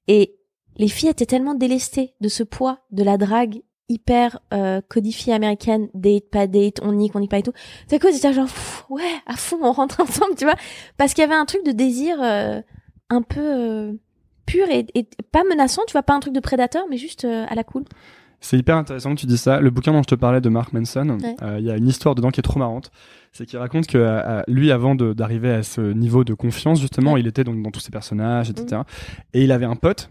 Et les filles étaient tellement délestées de ce poids de la drague hyper euh, codifiée américaine, date, pas date, on nique, on nique pas et tout. C'est quoi, c'était genre, ouais, à fond, on rentre ensemble, tu vois. Parce qu'il y avait un truc de désir euh, un peu euh, pur et, et, pas menaçant, tu vois, pas un truc de prédateur, mais juste à la cool. C'est hyper intéressant que tu dis ça. Le bouquin dont je te parlais de Mark Manson, il y a une histoire dedans qui est trop marrante. C'est qu'il raconte que lui, avant d'arriver à ce niveau de confiance, justement, il était donc dans tous ses personnages, etc. Mmh. Et il avait un pote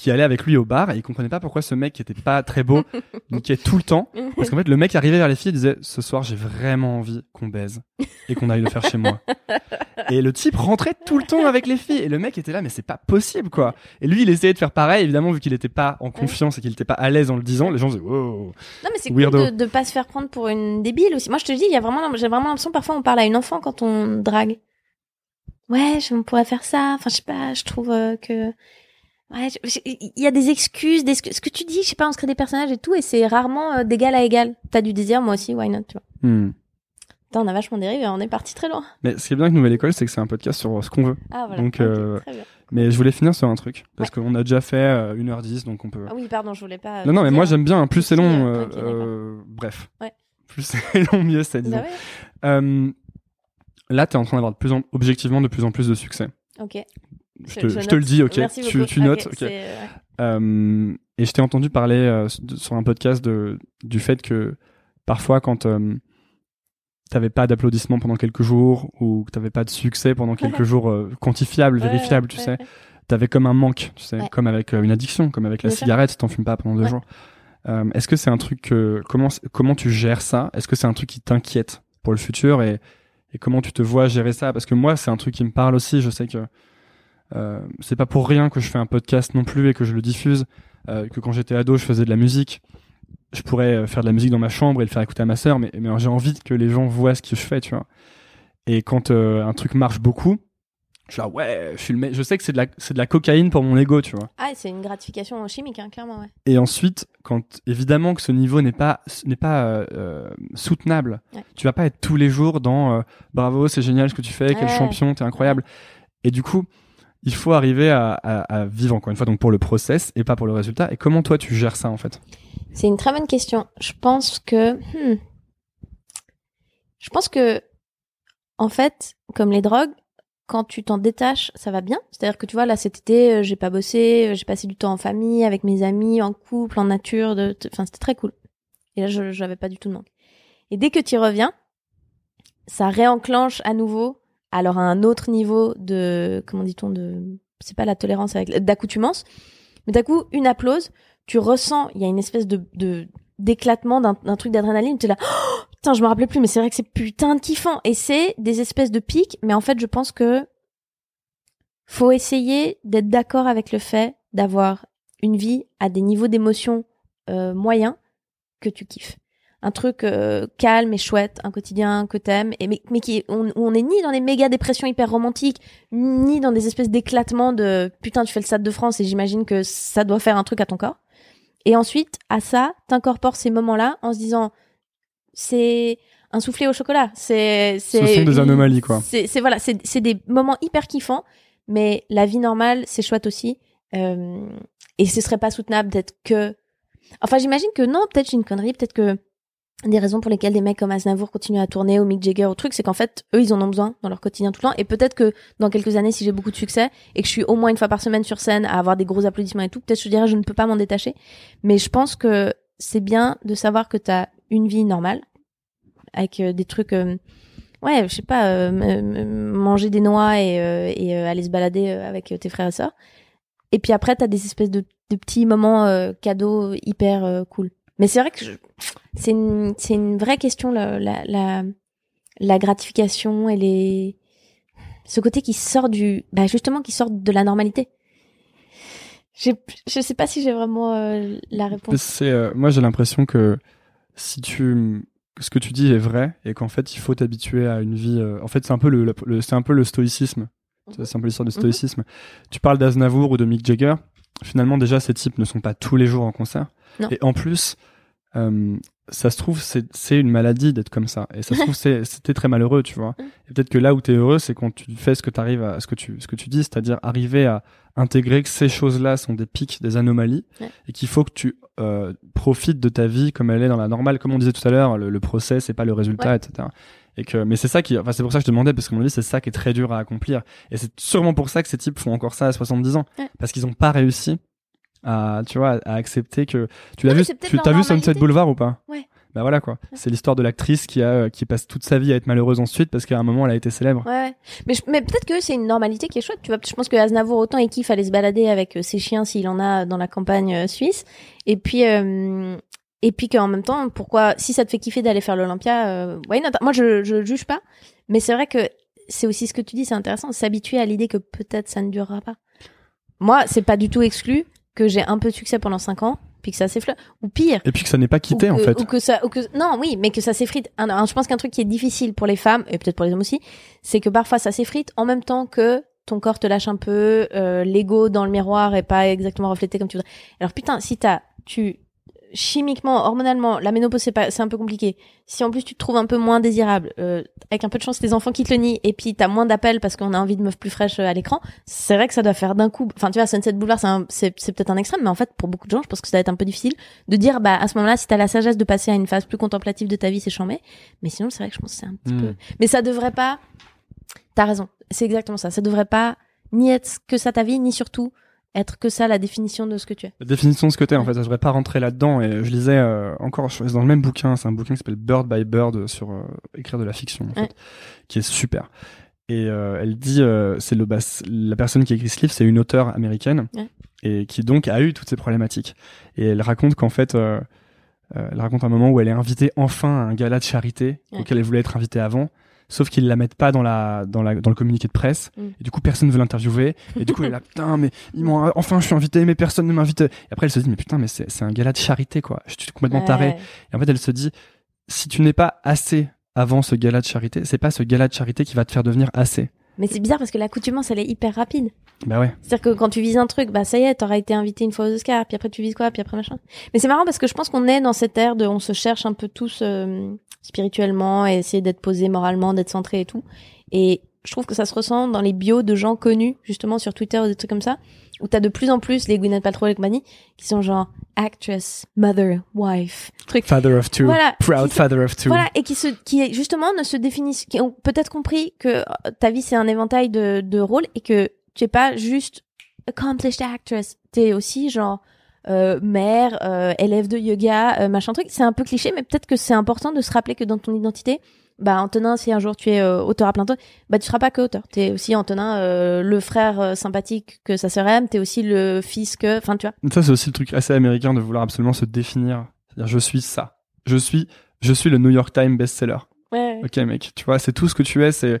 qui allait avec lui au bar et il comprenait pas pourquoi ce mec qui était pas très beau niquait tout le temps. Parce qu'en fait le mec arrivait vers les filles et disait ce soir j'ai vraiment envie qu'on baise et qu'on aille le faire chez moi. Et le type rentrait tout le temps avec les filles et le mec était là mais c'est pas possible quoi. Et lui il essayait de faire pareil évidemment vu qu'il était pas en confiance et qu'il était pas à l'aise en le disant les gens disaient wow non mais c'est cool de, de pas se faire prendre pour une débile aussi. Moi je te dis il y a vraiment j'ai vraiment l'impression parfois on parle à une enfant quand on drague. Ouais on pourrait faire ça. Enfin je sais pas je trouve euh, que Ouais, il y a des excuses, des, ce que tu dis, je sais pas, on se crée des personnages et tout, et c'est rarement euh, d'égal à égal. T'as du désir, moi aussi, why not, tu vois. Hmm. on a vachement dérivé, on est parti très loin. Mais ce qui est bien avec Nouvelle École, c'est que c'est un podcast sur ce qu'on veut. Ah voilà. Donc, euh, très bien. Mais je voulais finir sur un truc, parce qu'on a déjà fait 1h10, euh, donc on peut... Ah oui, pardon, je voulais pas... non, non, mais moi j'aime bien, plus c'est long, bref. Ouais. Plus c'est long, mieux c'est, disons. Bah ouais. là, t'es en train d'avoir de plus en... objectivement de plus en plus de succès. Ok. Je, te, le dis, ok. tu, tu, notes. Euh, et je t'ai entendu parler euh, sur un podcast de, du fait que parfois, quand euh, t'avais pas d'applaudissements pendant quelques jours ou que t'avais pas de succès pendant quelques jours quantifiables, vérifiables, tu sais, t'avais comme un manque, tu sais, comme avec une addiction, comme avec la cigarette, si t'en fumes pas pendant deux jours. Est-ce que c'est un truc que comment comment tu gères ça? Est-ce que c'est un truc qui t'inquiète pour le futur et, et comment tu te vois gérer ça? Parce que moi, c'est un truc qui me parle aussi. Je sais que euh, c'est pas pour rien que je fais un podcast non plus et que je le diffuse. Euh, que quand j'étais ado, je faisais de la musique. Je pourrais euh, faire de la musique dans ma chambre et le faire écouter à ma sœur, mais, mais j'ai envie que les gens voient ce que je fais, tu vois. Et quand un truc marche beaucoup, je suis là, ouais, je suis le Je sais que c'est de la, c'est de la cocaïne pour mon ego, tu vois. Ah, c'est une gratification chimique, hein, clairement, ouais. Et ensuite, quand évidemment que ce niveau n'est pas, n'est pas soutenable, tu vas pas être tous les jours dans bravo, c'est génial ce que tu fais, quel champion, t'es incroyable. Et du coup, il faut arriver à, vivre encore une fois donc pour le process et pas pour le résultat. Et comment toi tu gères ça en fait? C'est une très bonne question. Je pense que hmm, je pense que en fait, comme les drogues, quand tu t'en détaches, ça va bien. C'est-à-dire que tu vois là cet été, euh, j'ai pas bossé, euh, j'ai passé du temps en famille, avec mes amis, en couple, en nature, de, enfin c'était très cool. Et là, je j'avais pas du tout de manque. Et dès que tu reviens, ça réenclenche à nouveau alors à un autre niveau de comment dit-on de c'est pas la tolérance avec d'accoutumance mais d'un coup une applause tu ressens il y a une espèce de d'éclatement d'un truc d'adrénaline tu es là oh, putain je me rappelais plus mais c'est vrai que c'est putain de kiffant. Et c'est des espèces de pics mais en fait je pense que faut essayer d'être d'accord avec le fait d'avoir une vie à des niveaux d'émotion euh, moyens que tu kiffes un truc euh, calme et chouette, un quotidien que t'aimes, et mais, mais qui on, on est ni dans des méga dépressions hyper romantiques, ni dans des espèces d'éclatements de putain tu fais le Stade de France et j'imagine que ça doit faire un truc à ton corps. Et ensuite à ça t'incorpores ces moments-là en se disant c'est un soufflé au chocolat, c'est c'est ce sont des anomalies quoi. C'est c'est voilà c'est c'est des moments hyper kiffants, mais la vie normale c'est chouette aussi. Euh, et ce serait pas soutenable d'être que Enfin, j'imagine que non, peut-être j'ai une connerie, peut-être que des raisons pour lesquelles des mecs comme Aznavour continuent à tourner au Mick Jagger au truc, c'est qu'en fait, eux, ils en ont besoin dans leur quotidien tout le temps. Et peut-être que dans quelques années, si j'ai beaucoup de succès et que je suis au moins une fois par semaine sur scène à avoir des gros applaudissements et tout, peut-être je dirais je ne peux pas m'en détacher. Mais je pense que c'est bien de savoir que t'as une vie normale avec euh, des trucs, euh, ouais, je sais pas, euh, manger des noix et, et aller se balader avec tes frères et sœurs. Et puis après, t'as des espèces de, de petits moments cadeaux hyper cool. Mais c'est vrai que c'est une, une vraie question, la, la, la, gratification et les, ce côté qui sort du, bah justement, qui sort de la normalité. Je je sais pas si j'ai vraiment euh, la réponse. Euh, moi, j'ai l'impression que si tu, ce que tu dis est vrai et qu'en fait, il faut t'habituer à une vie. Euh, en fait, c'est un peu le, c'est un peu le stoïcisme. C'est un peu l'histoire du mhm. stoïcisme. Tu parles d'Aznavour ou de Mick Jagger. Finalement, déjà, ces types ne sont pas tous les jours en concert. Et en plus, euh, ça se trouve c'est une maladie d'être comme ça. Et ça se trouve c'était très malheureux tu vois. Et peut-être que là où t'es heureux c'est quand tu fais ce que t'arrives à ce que tu ce que tu dis c'est-à-dire arriver à intégrer que ces choses-là sont des pics des anomalies Ouais. et qu'il faut que tu euh, profites de ta vie comme elle est dans la normale. Comme on disait tout à l'heure le, le procès c'est pas le résultat Ouais. etc et que mais c'est ça qui enfin c'est pour ça que je te demandais parce que mon avis c'est ça qui est très dur à accomplir. Et c'est sûrement pour ça que ces types font encore ça à 70 ans. Ouais. parce qu'ils ont pas réussi à tu vois à accepter que tu l'as Ouais, vu tu t'as vu Sunset. Boulevard ou pas? Ouais. bah voilà quoi c'est l'histoire de l'actrice qui a qui passe toute sa vie à être malheureuse ensuite parce qu'à un moment elle a été célèbre Ouais, ouais. Mais, je- mais peut-être que c'est une normalité qui est chouette. Tu vois, je pense que Aznavour autant et kiffe aller se balader avec euh, ses chiens s'il en a dans la campagne euh, suisse. Et puis, euh, et puis qu'en même temps, pourquoi, si ça te fait kiffer d'aller faire l'Olympia, euh, why not? Moi, je, je juge pas. Mais c'est vrai que c'est aussi ce que tu dis, c'est intéressant, s'habituer à l'idée que peut-être ça ne durera pas. Moi, c'est pas du tout exclu que j'ai un peu de succès pendant cinq ans, puis que ça s'effleure. Ou pire, et puis que ça n'est pas quitté en fait ou que ça, ou que non, oui, mais que ça s'effrite. Je pense qu'un truc qui est difficile pour les femmes et peut-être pour les hommes aussi, c'est que parfois ça s'effrite en même temps que ton corps te lâche un peu, euh, l'ego dans le miroir est pas exactement reflété comme tu voudrais. Alors putain, si t'as, tu chimiquement, hormonalement, la ménopause c'est pas, c'est un peu compliqué. Si en plus tu te trouves un peu moins désirable, euh, avec un peu de chance tes enfants qui te le nient, et puis t'as moins d'appels parce qu'on a envie de meufs plus fraîches euh, à l'écran, c'est vrai que ça doit faire d'un coup. Enfin tu vois, Sunset Boulevard c'est un- c'est c'est peut-être un extrême, mais en fait pour beaucoup de gens, je pense que ça va être un peu difficile de dire bah à ce moment-là si t'as la sagesse de passer à une phase plus contemplative de ta vie, c'est chambé. Mais sinon c'est vrai que je pense que c'est un petit Hmm. peu. Mais ça devrait pas. T'as raison, c'est exactement ça. Ça devrait pas ni être que ça ta vie, ni surtout être que ça la définition de ce que tu es. La définition de ce que t'es, en fait, ça devrait pas rentrer là-dedans. Et je lisais euh, encore, je suis dans le même bouquin, c'est un bouquin qui s'appelle Bird by Bird sur euh, écrire de la fiction, en fait, qui est super. Et euh, elle dit, c'est le bas- la personne qui a écrit ce livre, c'est une auteure américaine Ouais. et qui donc a eu toutes ces problématiques. Et elle raconte qu'en fait, elle raconte un moment où elle est invitée enfin à un gala de charité Ouais. auquel elle voulait être invitée avant. Sauf qu'ils la mettent pas dans la dans la dans le communiqué de presse Mm. et du coup personne veut l'interviewer et du coup elle est là putain mais ils m'ont enfin je suis invité mais personne ne m'invite et après elle se dit mais putain mais c'est c'est un gala de charité quoi je suis complètement taré Ouais. et en fait elle se dit si tu n'es pas assez avant ce gala de charité c'est pas ce gala de charité qui va te faire devenir assez Mais c'est bizarre parce que l'accoutumance elle est hyper rapide. bah ouais C'est-à-dire que quand tu vises un truc, bah ça y est, t'auras été invité une fois aux Oscars, puis après tu vises quoi, puis après machin. Mais c'est marrant parce que je pense qu'on est dans cette ère de, on se cherche un peu tous euh, spirituellement et essayer d'être posé moralement, d'être centré et tout. Et je trouve que ça se ressent dans les bios de gens connus, justement sur Twitter ou des trucs comme ça, où t'as de plus en plus les Gwyneth Paltrow et compagnie qui sont genre actress, mother, wife, truc. father of two Voilà, proud se- father of two Voilà, et qui se, qui justement ne se définissent, qui ont peut-être compris que euh, ta vie c'est un éventail de, de rôles et que tu es pas juste accomplished actress, t'es aussi genre euh, mère, euh, élève de yoga, euh, machin truc. C'est un peu cliché, mais peut-être que c'est important de se rappeler que dans ton identité, bah Antonin, si un jour tu es euh, auteur à plein temps, bah tu seras pas que auteur. T'es aussi Antonin, euh, le frère euh, sympathique que sa sœur aime. T'es aussi le fils que, enfin tu vois. ça c'est aussi le truc assez américain de vouloir absolument se définir c'est-à-dire je suis ça je suis je suis le New York Times bestseller Ouais. ok mec tu vois c'est tout ce que tu es c'est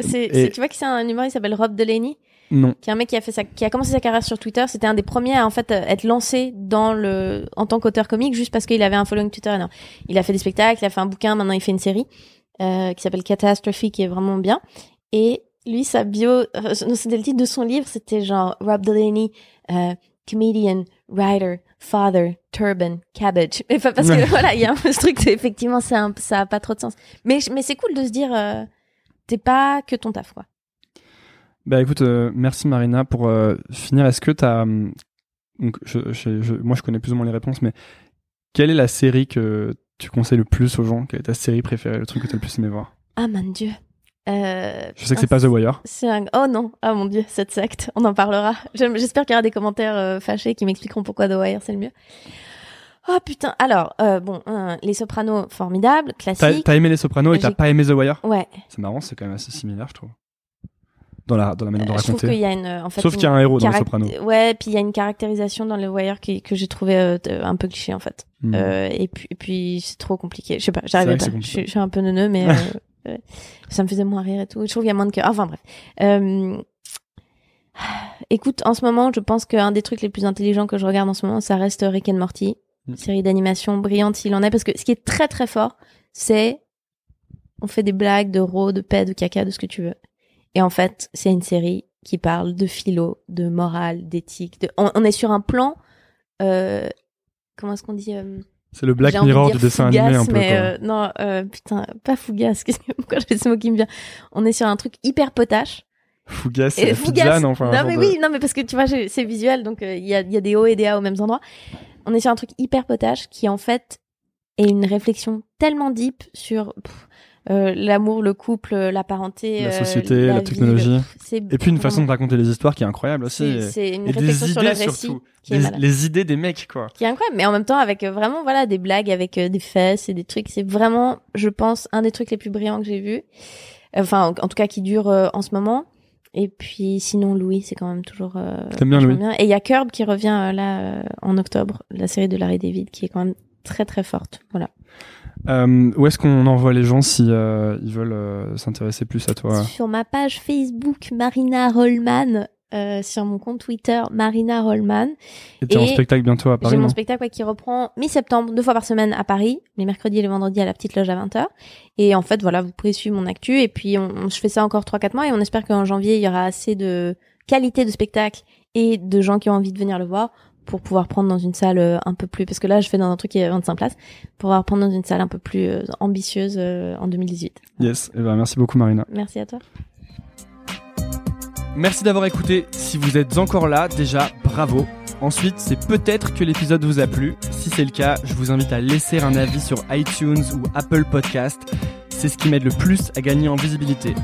C'est, Et- c'est- tu vois que c'est un humoriste qui s'appelle Rob Delaney. Non qui est un mec qui a fait sa, qui a commencé sa carrière sur Twitter. C'était un des premiers à en fait euh, être lancé dans le, en tant qu'auteur comique, juste parce qu'il avait un following Twitter énorme. Il a fait des spectacles, il a fait un bouquin, maintenant il fait une série euh, qui s'appelle Catastrophe, qui est vraiment bien. Et lui, sa bio, euh, non, c'était le titre de son livre, c'était genre Rob Delaney, euh, comedian, writer, father, turban, cabbage. Mais pas parce que voilà, il y a un peu ce truc, c'est effectivement, c'est un- ça a pas trop de sens. Mais mais c'est cool de se dire, euh, t'es pas que ton taf quoi. Bah écoute, euh, merci Marina pour euh, finir. Est-ce que hum, donc je, je- je- moi je connais plus ou moins les réponses, mais quelle est la série que tu conseilles le plus aux gens? Quelle est ta série préférée, le truc que t'as le plus aimé voir? Ah mon dieu. Euh, Je sais que c'est pas The Wire. C'est un... Oh non, ah mon dieu, cette secte, on en parlera. J'espère qu'il y aura des commentaires fâchés qui m'expliqueront pourquoi The Wire c'est le mieux. Oh putain, alors, euh, bon, Les Sopranos, formidable, classique. t'as aimé Les Sopranos et t'as pas aimé The Wire? Ouais, C'est marrant, c'est quand même assez similaire, je trouve. Dans la dans la manière de Euh, je trouve qu'il raconter. y a une... En fait, Sauf qu'il y a un héros dans Les caract- Sopranos. Ouais, puis il y a une caractérisation dans le Wire qui, que j'ai trouvé euh, un peu cliché en fait. Hmm. Euh, et puis, et puis c'est trop compliqué. Je sais pas, que pas. Je suis, je suis un peu neuneux, mais euh, ça me faisait moins rire et tout. Je trouve qu'il y a moins de cœur. Enfin bref. Écoute, en ce moment, je pense qu'un des trucs les plus intelligents que je regarde en ce moment, ça reste Rick and Morty, Mm. série d'animation brillante s'il en est, parce que ce qui est très très fort, c'est on fait des blagues de ro, de paix, de caca, de ce que tu veux. Et en fait, c'est une série qui parle de philo, de morale, d'éthique. De... On, on est sur un plan, euh, comment est-ce qu'on dit, euh, C'est le Black de Mirror dire du dessin fougasse, animé un peu. mais euh, non, putain, pas fougasse. Qu'est-ce que pourquoi j'ai ce mot qui me vient? On est sur un truc hyper potache. Fougasse, Et fougasse. pizza, non, enfin, non mais de- oui, non mais parce que tu vois, c'est visuel, donc il y, a, y a des hauts et des bas aux mêmes endroits. On est sur un truc hyper potache qui en fait est une réflexion tellement deep sur pff, euh, l'amour, le couple, la parenté, La euh, société, la vie, technologie. le- Et puis une façon de raconter les histoires qui est incroyable aussi. c'est une et des réflexion sur le idées récit surtout. qui Les, idées des mecs, quoi. qui est incroyable, mais en même temps avec euh, vraiment voilà des blagues avec euh, des fesses et des trucs. C'est vraiment, je pense, un des trucs les plus brillants que j'ai vu. Enfin, en, en tout cas, qui dure en ce moment. Et puis sinon, Louis, c'est quand même toujours. euh, T'aimes bien Louis Et il y a Curb qui revient là euh, en octobre, la série de Larry David, qui est quand même très très forte. Voilà. Euh, où est-ce qu'on envoie les gens si euh, ils veulent euh, s'intéresser plus à toi Sur ma page Facebook, Marina Rollman. euh, sur mon compte Twitter, Marina Rollman. Et t'es en et spectacle bientôt à Paris J'ai mon spectacle ouais, qui reprend mi-septembre, deux fois par semaine à Paris, les mercredis et les vendredis à la petite loge à 20h. Et en fait, voilà, vous pouvez suivre mon actu. Et puis, on, on- je fais ça encore 3-4 mois et on espère qu'en janvier, il y aura assez de qualité de spectacle et de gens qui ont envie de venir le voir pour pouvoir prendre dans une salle euh, un peu plus, parce que là, je fais dans un truc qui est 25 places, pour pouvoir prendre dans une salle un peu plus euh, ambitieuse euh, en 2018. Yes. Et ben merci beaucoup Marina. Merci à toi. Merci d'avoir écouté. Si vous êtes encore là, déjà, bravo. Ensuite, c'est peut-être que l'épisode vous a plu. Si c'est le cas, je vous invite à laisser un avis sur iTunes ou Apple Podcast. C'est ce qui m'aide le plus à gagner en visibilité.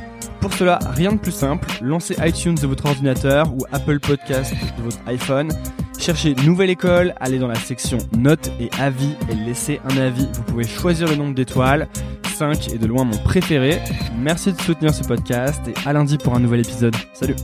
Pour cela, rien de plus simple, lancez iTunes de votre ordinateur ou Apple Podcast de votre iPhone. Cherchez Nouvelle École, allez dans la section Notes et Avis et laissez un avis. Vous pouvez choisir le nombre d'étoiles. 5 est de loin mon préféré. Merci de soutenir ce podcast et à lundi pour un nouvel épisode. Salut